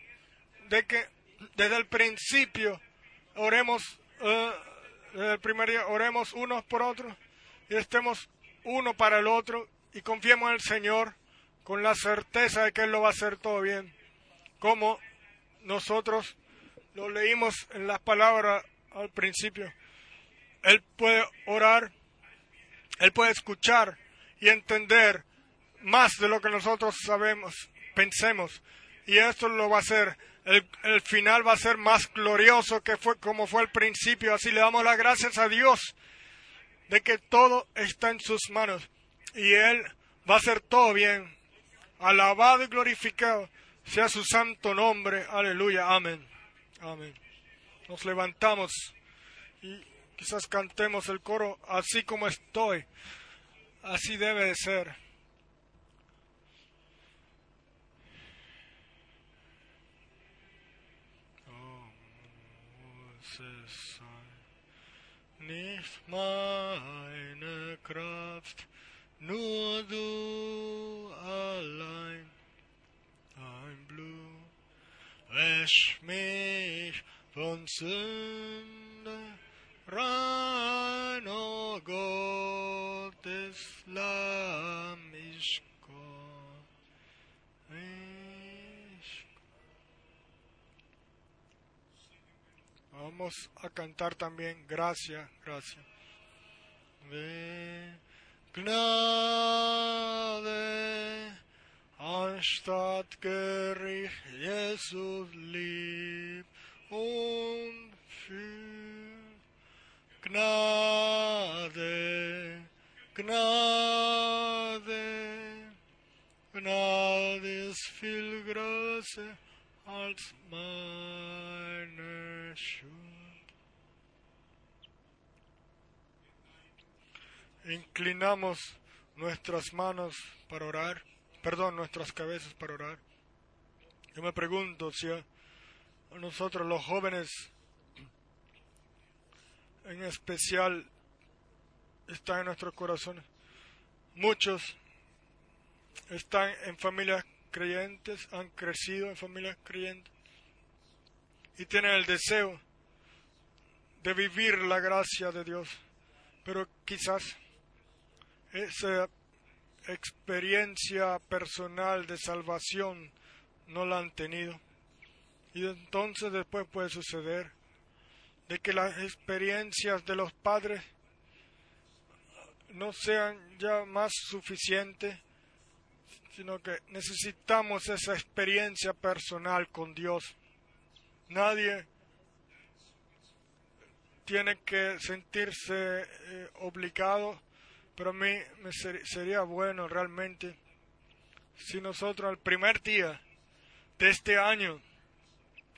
de que desde el principio oremos, eh, desde el primer día oremos unos por otros y estemos uno para el otro y confiemos en el Señor con la certeza de que Él lo va a hacer todo bien. Como nosotros lo leímos en las palabras al principio. Él puede orar, Él puede escuchar y entender más de lo que nosotros sabemos, pensemos. Y esto lo va a hacer. El, final va a ser más glorioso que fue como fue el principio. Así le damos las gracias a Dios de que todo está en sus manos. Y Él va a hacer todo bien. Alabado y glorificado sea su santo nombre. Aleluya. Amén. Amén. Nos levantamos y quizás cantemos el coro así como estoy. Así debe de ser. Nicht meine Kraft, nur du allein. Dein Blut wäsch mich von Sünde rein, oh Gottes Lamm, ich Gott, Vamos a cantar también gracia, gracia. De Gnade anstatt Gericht, Jesus lieb und für Gnade, Gnade, Gnade viel größer als meine Inclinamos nuestras manos para orar perdón, nuestras cabezas para orar. Yo me pregunto si a nosotros los jóvenes, en especial, están en nuestros corazones. Muchos están en familias creyentes, han crecido en familias creyentes y tienen el deseo de vivir la gracia de Dios, pero quizás ese experiencia personal de salvación no la han tenido. Y entonces después puede suceder de que las experiencias de los padres no sean ya más suficientes, sino que necesitamos esa experiencia personal con Dios. Nadie tiene que sentirse eh, obligado pero a mí me sería bueno realmente si nosotros al primer día de este año,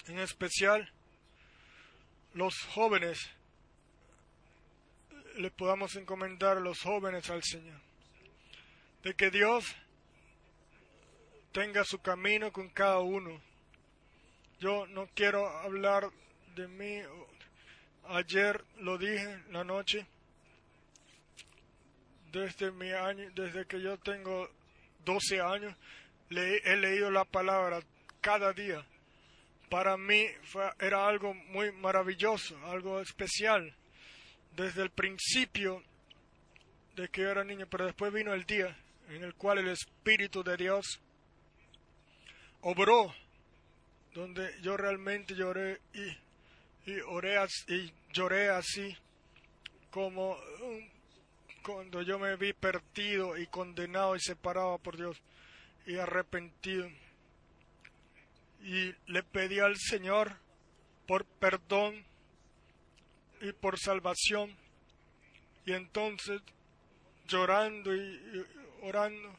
en especial los jóvenes, le podamos encomendar a los jóvenes al Señor. De que Dios tenga su camino con cada uno. Yo no quiero hablar de mí. Ayer lo dije la noche desde mi año, desde que yo tengo 12 años, le, he leído la palabra cada día. Para mí era algo muy maravilloso, algo especial. Desde el principio de que yo era niño, pero después vino el día en el cual el Espíritu de Dios obró, donde yo realmente lloré y, y oré y lloré así como cuando yo me vi perdido y condenado y separado por Dios y arrepentido. Y le pedí al Señor por perdón y por salvación. Y entonces, llorando y, orando,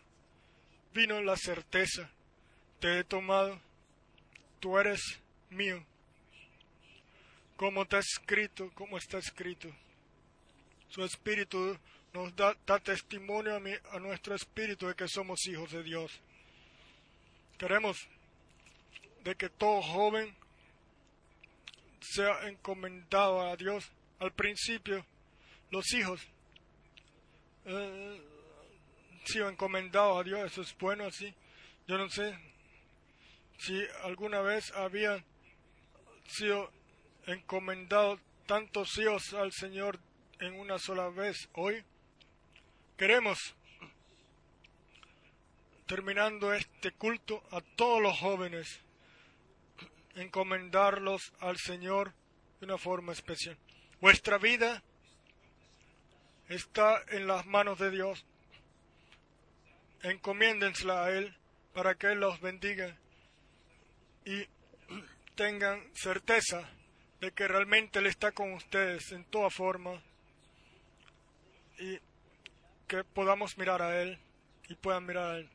vino la certeza, te he tomado, tú eres mío. Como está escrito, como está escrito. Su espíritu nos da, testimonio a, a nuestro espíritu de que somos hijos de Dios. Queremos de que todo joven sea encomendado a Dios. Al principio, los hijos eh, sido encomendados a Dios, eso es bueno así. Yo no sé si alguna vez habían sido encomendados tantos hijos al Señor en una sola vez. Hoy queremos, terminando este culto, a todos los jóvenes, encomendarlos al Señor de una forma especial. Vuestra vida está en las manos de Dios. Encomiéndensela a Él para que Él los bendiga y tengan certeza de que realmente Él está con ustedes en toda forma y que podamos mirar a Él y puedan mirar a Él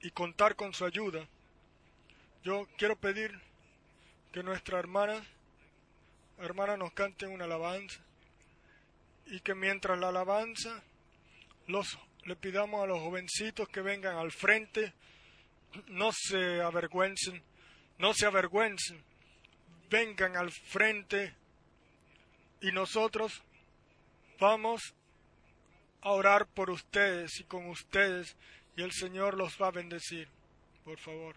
y contar con su ayuda. Yo quiero pedir que nuestra hermana, hermana nos cante una alabanza y que mientras la alabanza los le pidamos a los jovencitos que vengan al frente, no se avergüencen, no se avergüencen, vengan al frente y nosotros vamos a orar por ustedes y con ustedes y el Señor los va a bendecir. Por favor.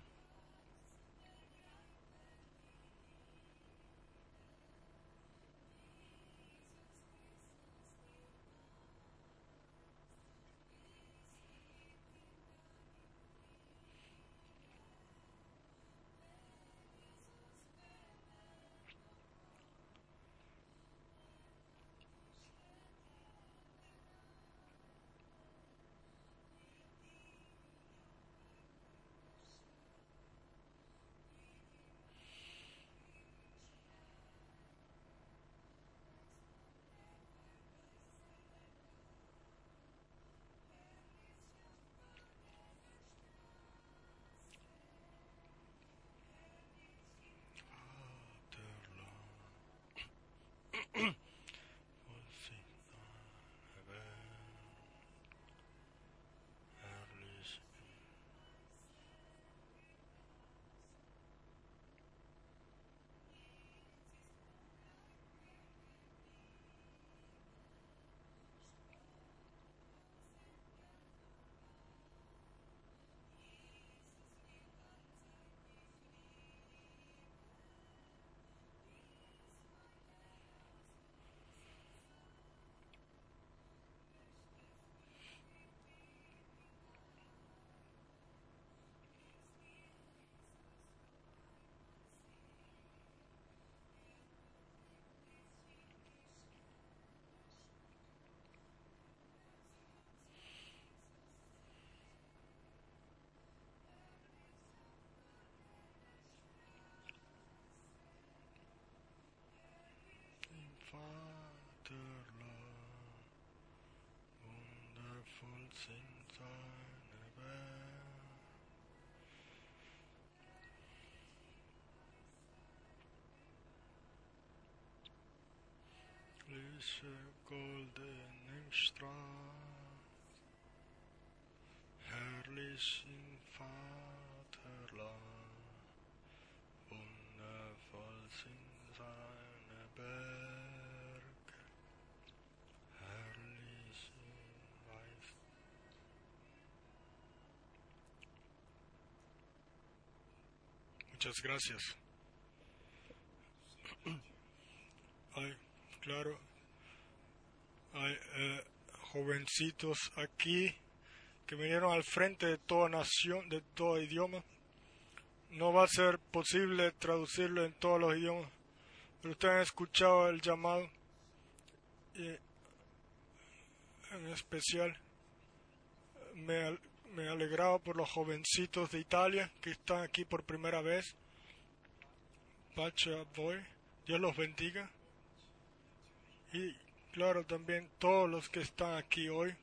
blessings on above. Lyse uh, golden Strahl, herrlich Vaterland. Muchas gracias. Ay, claro, hay eh, jovencitos aquí que vinieron al frente de toda nación, de todo idioma. No va a ser posible traducirlo en todos los idiomas, pero ustedes han escuchado el llamado y en especial me, me alegraba por los jovencitos de Italia que están aquí por primera vez. Pacha Boy, Dios los bendiga. Y claro, también todos los que están aquí hoy.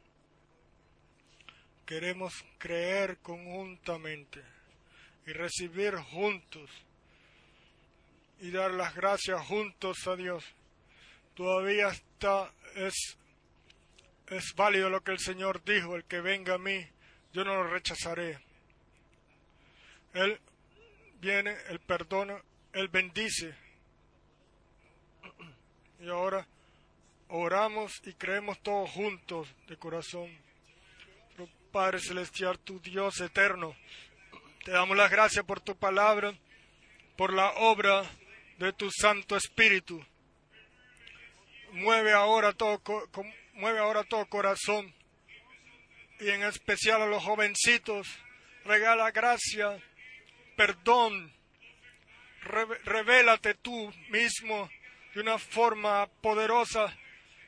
Queremos creer conjuntamente y recibir juntos y dar las gracias juntos a Dios. Todavía está, es, es válido lo que el Señor dijo, el que venga a mí, yo no lo rechazaré. Él viene, Él perdona, Él bendice. Y ahora oramos y creemos todos juntos de corazón. Padre Celestial, tu Dios eterno, te damos las gracias por tu palabra, por la obra de tu Santo Espíritu. Mueve ahora todo, mueve ahora todo corazón y en especial a los jovencitos. Regala gracia, perdón. Revélate tú mismo de una forma poderosa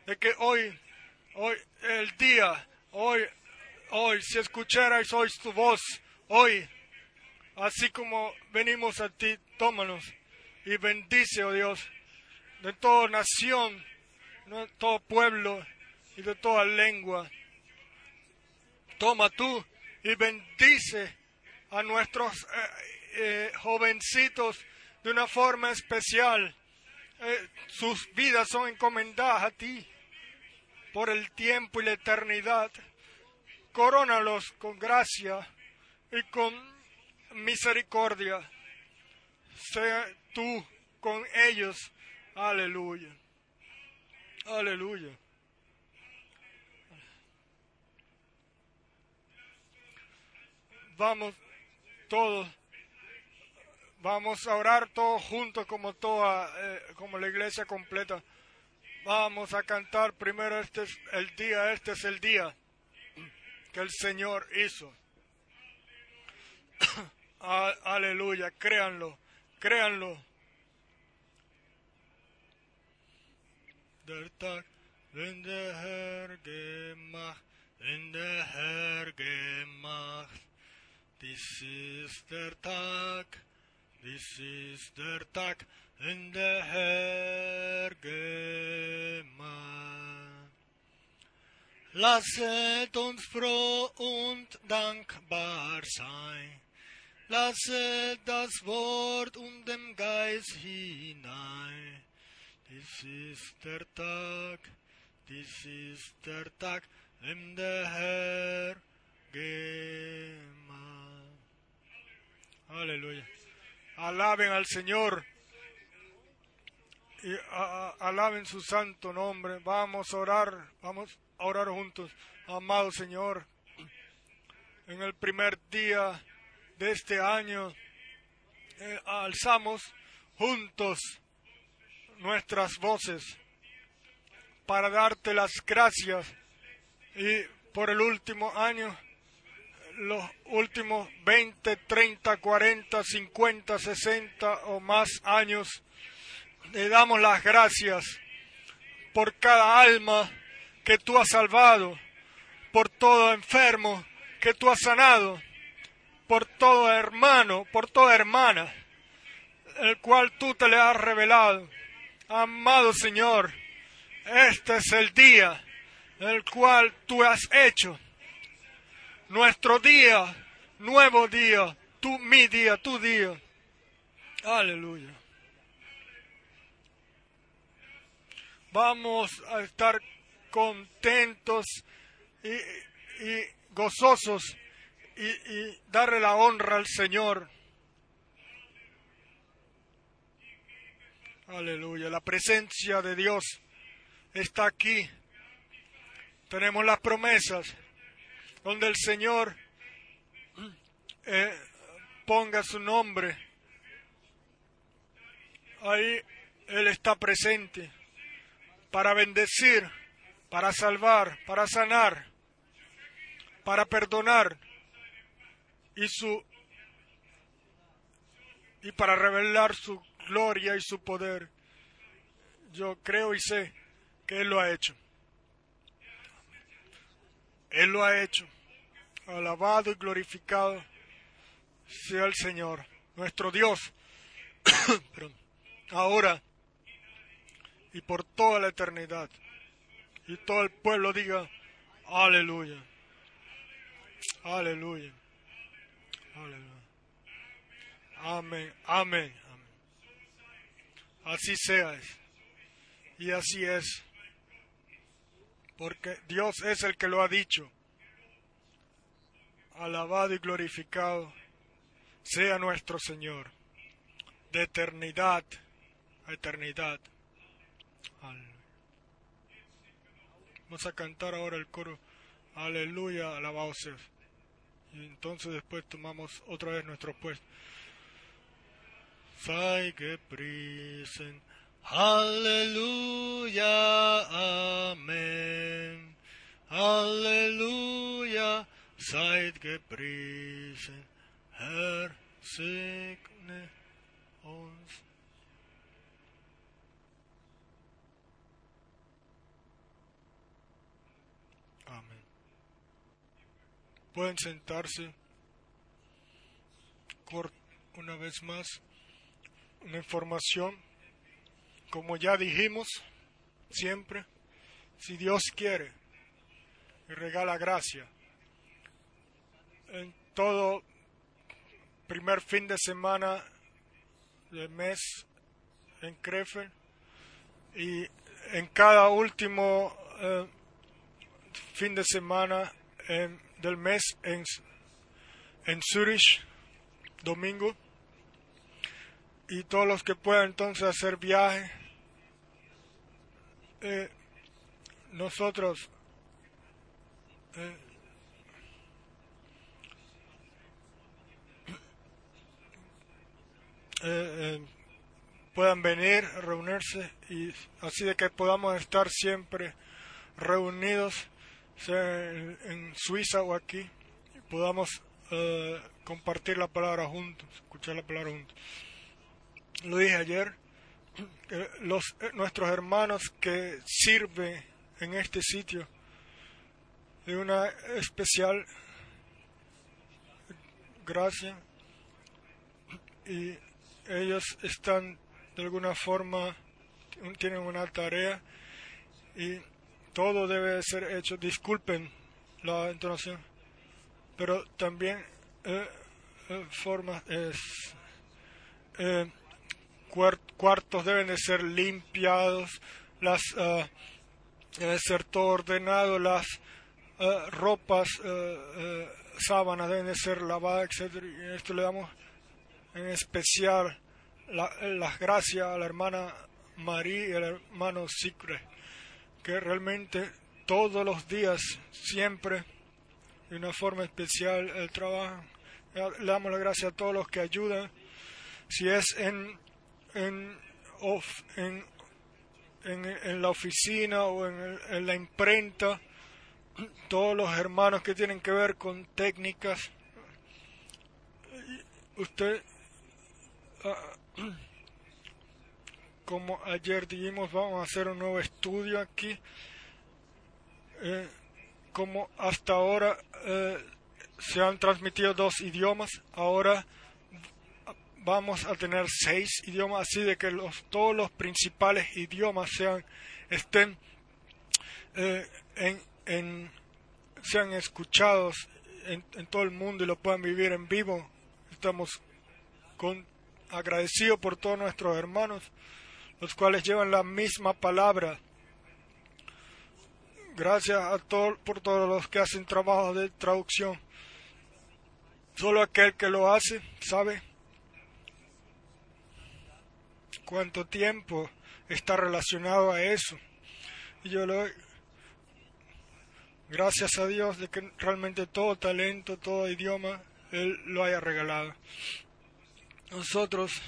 de que hoy, hoy, el día, hoy, hoy, si escucharais hoy tu voz, hoy, así como venimos a ti, tómanos y bendice, oh Dios, de toda nación, de todo pueblo y de toda lengua. Toma tú y bendice a nuestros eh, eh, jovencitos de una forma especial. Eh, sus vidas son encomendadas a ti por el tiempo y la eternidad. Corónalos con gracia y con misericordia. Sea tú con ellos. Aleluya. Aleluya. Vamos todos, vamos a orar todos juntos como toda, eh, como la iglesia completa. Vamos a cantar primero este es el día, este es el día que el Señor hizo. Aleluya, créanlo, créanlo. Dies ist der Tag, dies ist der Tag, wenn der Herr gemacht. Lasset uns froh und dankbar sein. Lasset das Wort und dem Geist hinein. Dies ist der Tag, dies ist der Tag, wenn der Herr gemacht. Aleluya. Alaben al Señor y alaben su santo nombre. Vamos a orar, vamos a orar juntos. Amado Señor, en el primer día de este año eh, alzamos juntos nuestras voces para darte las gracias y por el último año, los últimos 20, 30, 40, 50, 60 o más años, le damos las gracias por cada alma que tú has salvado, por todo enfermo que tú has sanado, por todo hermano, por toda hermana, el cual tú te le has revelado. Amado Señor, este es el día el cual tú has hecho nuestro día, nuevo día, tu, mi día, tu día. Aleluya. Vamos a estar contentos y, gozosos y, y darle la honra al Señor. Aleluya. La presencia de Dios está aquí. Tenemos las promesas donde el Señor eh, ponga su nombre. Ahí Él está presente para bendecir, para salvar, para sanar, para perdonar y su y para revelar su gloria y su poder. Yo creo y sé que Él lo ha hecho. Él lo ha hecho. Alabado y glorificado sea el Señor, nuestro Dios. Ahora y por toda la eternidad. Y todo el pueblo diga, aleluya. Aleluya. Aleluya. Amén, amén, amén. Así sea. Y así es. Porque Dios es el que lo ha dicho. Alabado y glorificado sea nuestro Señor. De eternidad a eternidad. Vamos a cantar ahora el coro. Aleluya, alabado sea. Y entonces después tomamos otra vez nuestro puesto. Sei. Halleluja, Amen. Halleluja, seid gepriesen. Herr, segne uns. Amén. Pueden sentarse una vez más una información, como ya dijimos siempre, si Dios quiere y regala gracia, en todo primer fin de semana del mes en Krefeld y en cada último eh, fin de semana del mes en, en Zurich, domingo y todos los que puedan entonces hacer viaje, eh, nosotros eh, eh, puedan venir, reunirse y así de que podamos estar siempre reunidos, sea en, Suiza o aquí, y podamos compartir la palabra juntos, escuchar la palabra juntos lo dije ayer, los, eh, nuestros hermanos que sirven en este sitio de una especial gracia y ellos están de alguna forma tienen una tarea y todo debe ser hecho. Disculpen la entonación pero también eh, eh forma es cuartos deben de ser limpiados, las uh, debe ser todo ordenado, las uh, ropas, uh, sábanas deben de ser lavadas, etc. Y esto le damos en especial las gracias a la hermana María y al hermano Sicre, que realmente todos los días, siempre, de una forma especial, el trabajo. Le damos las gracias a todos los que ayudan, si es en en, en, en, la oficina o en, en, la imprenta, todos los hermanos que tienen que ver con técnicas. Usted, ah, como ayer dijimos, vamos a hacer un nuevo estudio aquí. Eh, como hasta ahora eh, se han transmitido dos idiomas, ahora vamos a tener seis idiomas, así de que los, todos los principales idiomas sean, estén, eh, en, en, sean escuchados en, en todo el mundo y lo puedan vivir en vivo. Estamos con, agradecidos por todos nuestros hermanos, los cuales llevan la misma palabra. Gracias a todos por todos los que hacen trabajo de traducción. Solo aquel que lo hace sabe cuánto tiempo está relacionado a eso. Y yo le doy gracias a Dios de que realmente todo talento, todo idioma, Él lo haya regalado. Nosotros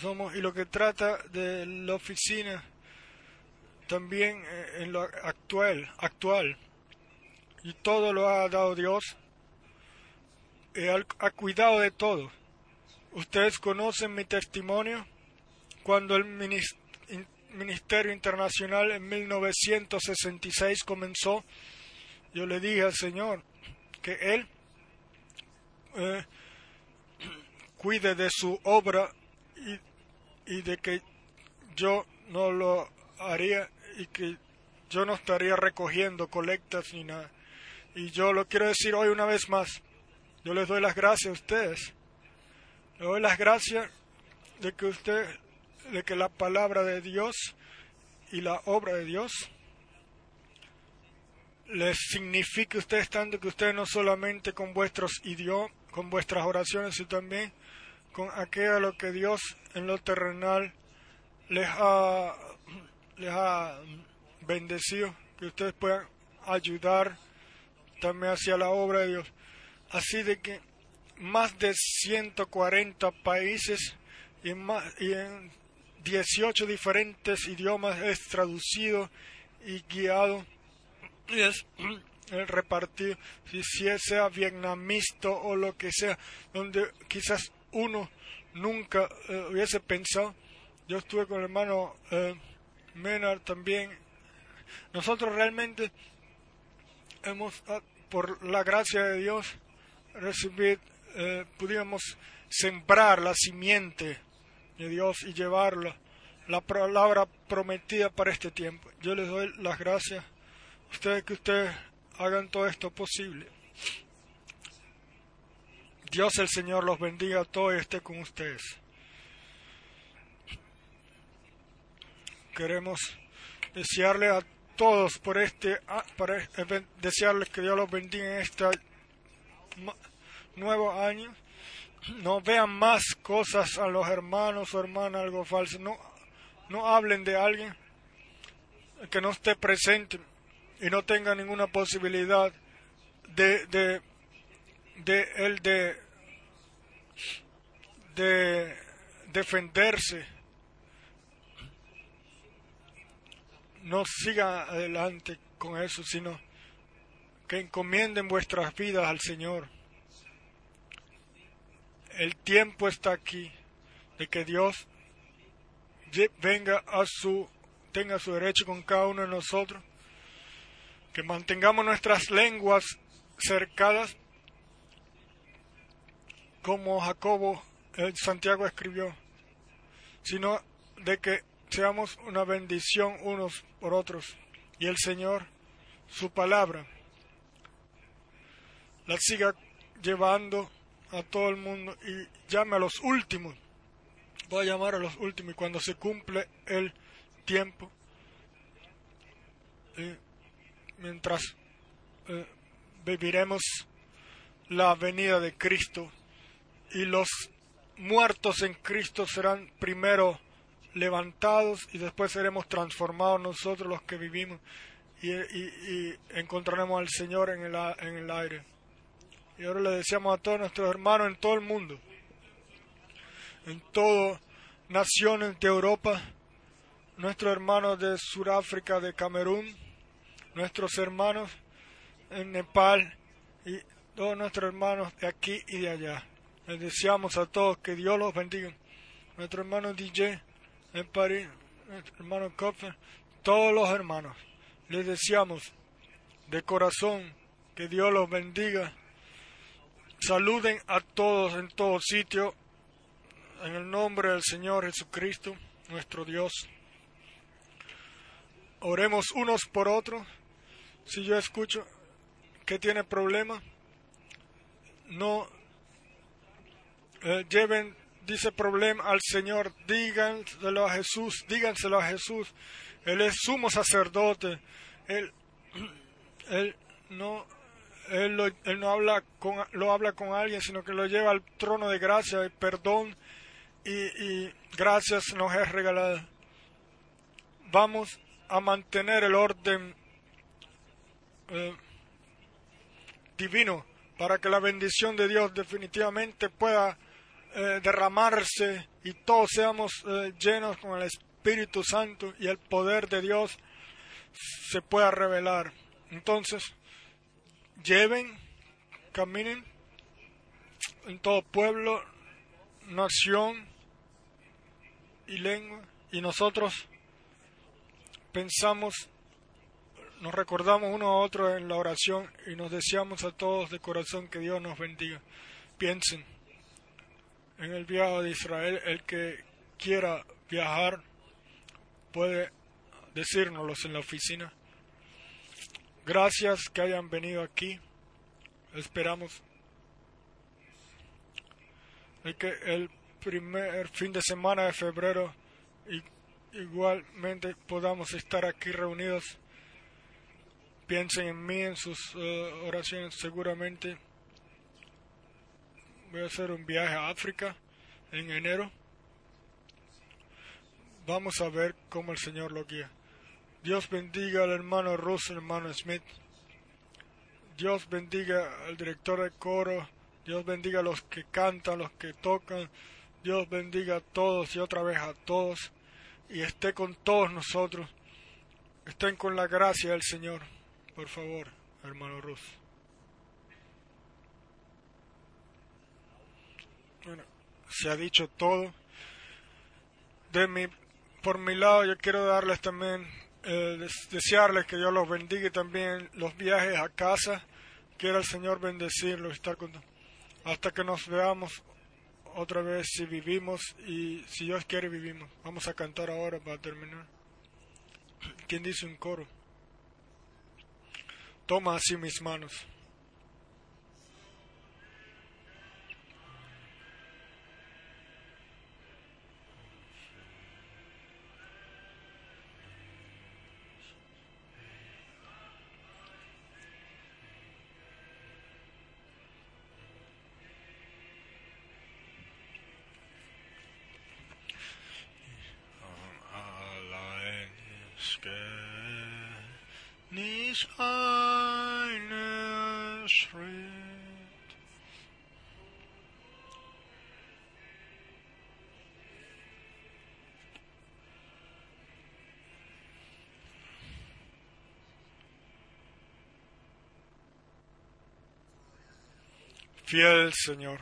somos, y lo que trata de la oficina, también eh, en lo actual, actual, y todo lo ha dado Dios, y ha cuidado de todo Ustedes conocen mi testimonio cuando el Ministerio Internacional en 1966 comenzó. Yo le dije al Señor que Él eh, cuide de su obra y, y de que yo no lo haría y que yo no estaría recogiendo colectas ni nada. Y yo lo quiero decir hoy una vez más. Yo les doy las gracias a ustedes le doy las gracias de que usted, de que la palabra de Dios y la obra de Dios les signifique a ustedes tanto que ustedes no solamente con vuestros idiomas, con vuestras oraciones, sino también con aquello a lo que Dios en lo terrenal les ha, les ha bendecido, que ustedes puedan ayudar también hacia la obra de Dios. Así de que más de 140 países y, en 18 diferentes idiomas es traducido y guiado y es repartido, si, sea vietnamista o lo que sea, donde quizás uno nunca eh, hubiese pensado. Yo estuve con el hermano eh, Menard también. Nosotros realmente hemos, ah, por la gracia de Dios, recibido eh, pudiéramos sembrar la simiente de Dios y llevarla, la palabra prometida para este tiempo. Yo les doy las gracias ustedes que ustedes hagan todo esto posible. Dios el Señor los bendiga a todos y esté con ustedes. Queremos desearle a todos por este, para eh, desearles que Dios los bendiga en esta nuevo año, no vean más cosas a los hermanos o hermanas algo falso, no, no hablen de alguien que no esté presente y no tenga ninguna posibilidad de, de, de de, de defenderse. No siga adelante con eso, sino que encomienden vuestras vidas al Señor el tiempo está aquí de que Dios venga a su tenga su derecho con cada uno de nosotros, que mantengamos nuestras lenguas cercadas, como Jacobo el Santiago escribió, sino de que seamos una bendición unos por otros y el Señor, su palabra, la siga llevando a todo el mundo y llame a los últimos. Voy a llamar a los últimos y cuando se cumple el tiempo, eh, mientras eh, viviremos la venida de Cristo y los muertos en Cristo serán primero levantados y después seremos transformados nosotros los que vivimos y, y encontraremos al Señor en el, en el aire. Y ahora le deseamos a todos nuestros hermanos en todo el mundo, en todas naciones de Europa, nuestros hermanos de Sudáfrica, de Camerún, nuestros hermanos en Nepal y todos nuestros hermanos de aquí y de allá. Les deseamos a todos que Dios los bendiga. Nuestro hermano DJ en París, nuestro hermano Kopfer, todos los hermanos. Les deseamos de corazón que Dios los bendiga Saluden a todos en todo sitio, en el nombre del Señor Jesucristo, nuestro Dios. Oremos unos por otros. Si yo escucho que tiene problemas, no eh, lleven, dice problema al Señor, díganselo a Jesús, díganselo a Jesús. Él es sumo sacerdote. Él, él no él, no habla con, lo habla con alguien, sino que lo lleva al trono de gracia y perdón y, y gracias nos es regalada. Vamos a mantener el orden eh, divino para que la bendición de Dios definitivamente pueda eh, derramarse y todos seamos eh, llenos con el Espíritu Santo y el poder de Dios se pueda revelar. Entonces, lleven, caminen en todo pueblo, nación y lengua, y nosotros pensamos, nos recordamos uno a otro en la oración y nos deseamos a todos de corazón que Dios nos bendiga. Piensen en el viaje de Israel, el que quiera viajar puede decírnoslos en la oficina. Gracias que hayan venido aquí. Esperamos que el primer fin de semana de febrero igualmente podamos estar aquí reunidos. Piensen en mí, en sus eh, oraciones seguramente. Voy a hacer un viaje a África en enero. Vamos a ver cómo el Señor lo guía. Dios bendiga al hermano Russo, hermano Smith. Dios bendiga al director de coro. Dios bendiga a los que cantan, los que tocan. Dios bendiga a todos y otra vez a todos. Y esté con todos nosotros. Estén con la gracia del Señor. Por favor, hermano Russo. Bueno, se ha dicho todo. De mi, por mi lado, yo quiero darles también eh, desearles que Dios los bendiga y también los viajes a casa. Quiera el Señor bendecirlos y estar con hasta que nos veamos otra vez si vivimos y si Dios quiere vivimos. Vamos a cantar ahora para terminar. ¿Quién dice un coro? Toma así mis manos. Fiel Señor.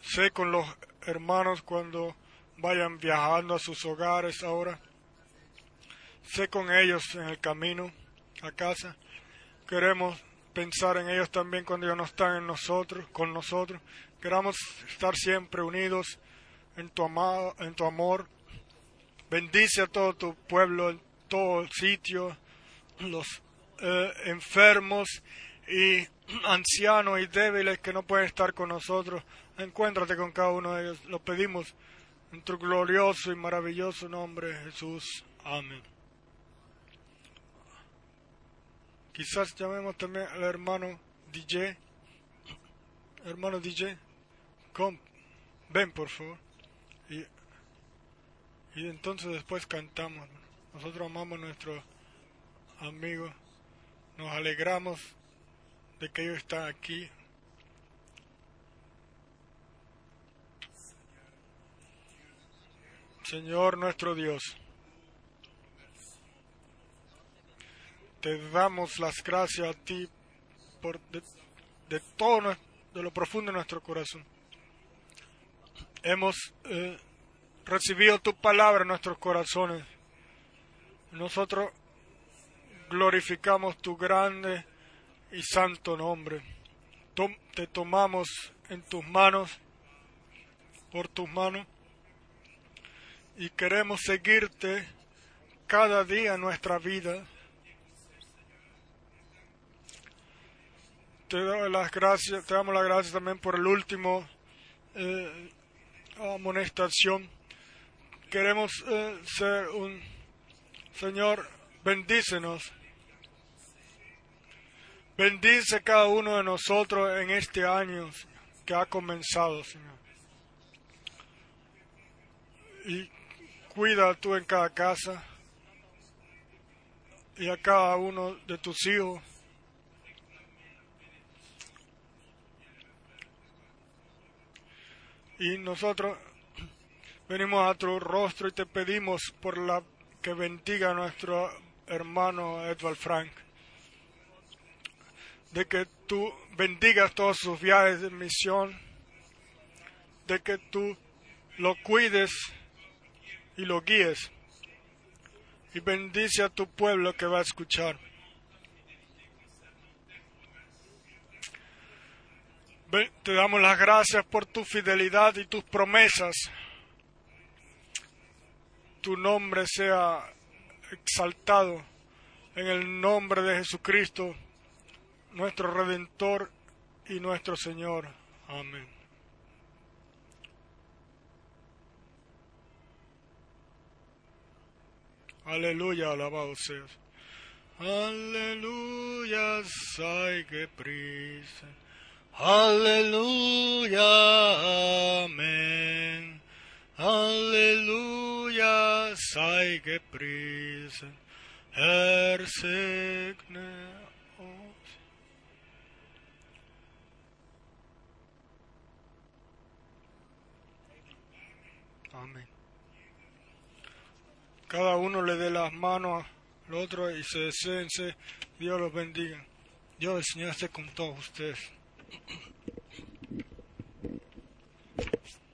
Sé con los hermanos cuando vayan viajando a sus hogares ahora sé con ellos en el camino a casa. Queremos pensar en ellos también cuando ellos no están en nosotros, con nosotros. Queramos estar siempre unidos en tu, amado, en tu amor. Bendice a todo tu pueblo, en todo sitio, los eh, enfermos y ancianos y débiles que no pueden estar con nosotros. Encuéntrate con cada uno de ellos. Lo pedimos en tu glorioso y maravilloso nombre, Jesús. Amén. Quizás llamemos también al hermano DJ. Hermano DJ, ven por favor. Y, y entonces después cantamos. Nosotros amamos a nuestros amigos. Nos alegramos de que ellos están aquí. Señor nuestro Dios. Te damos las gracias a ti por de, todo de lo profundo de nuestro corazón. Hemos eh, recibido tu palabra en nuestros corazones. Nosotros glorificamos tu grande y santo nombre. te tomamos en tus manos, por tus manos, y queremos seguirte cada día en nuestra vida te doy las gracias, te damos las gracias también por el último eh, amonestación. Queremos eh, ser un Señor, bendícenos. Bendice cada uno de nosotros en este año que ha comenzado, Señor. Y cuida tú en cada casa y a cada uno de tus hijos. Y nosotros venimos a tu rostro y te pedimos por la que bendiga a nuestro hermano Edward Frank. De que tú bendigas todos sus viajes de misión. De que tú lo cuides y lo guíes. Y bendice a tu pueblo que va a escuchar. Te damos las gracias por tu fidelidad y tus promesas. Tu nombre sea exaltado en el nombre de Jesucristo, nuestro Redentor y nuestro Señor. Amén. Aleluya, alabado seas. Aleluya, ay que prisa. Aleluya, amén. Aleluya, sei gepriesen. Herr segne. Amén. Cada uno le dé las manos al otro y se deseense. Dios los bendiga. Dios, el Señor esté con todos ustedes. ピタピタ。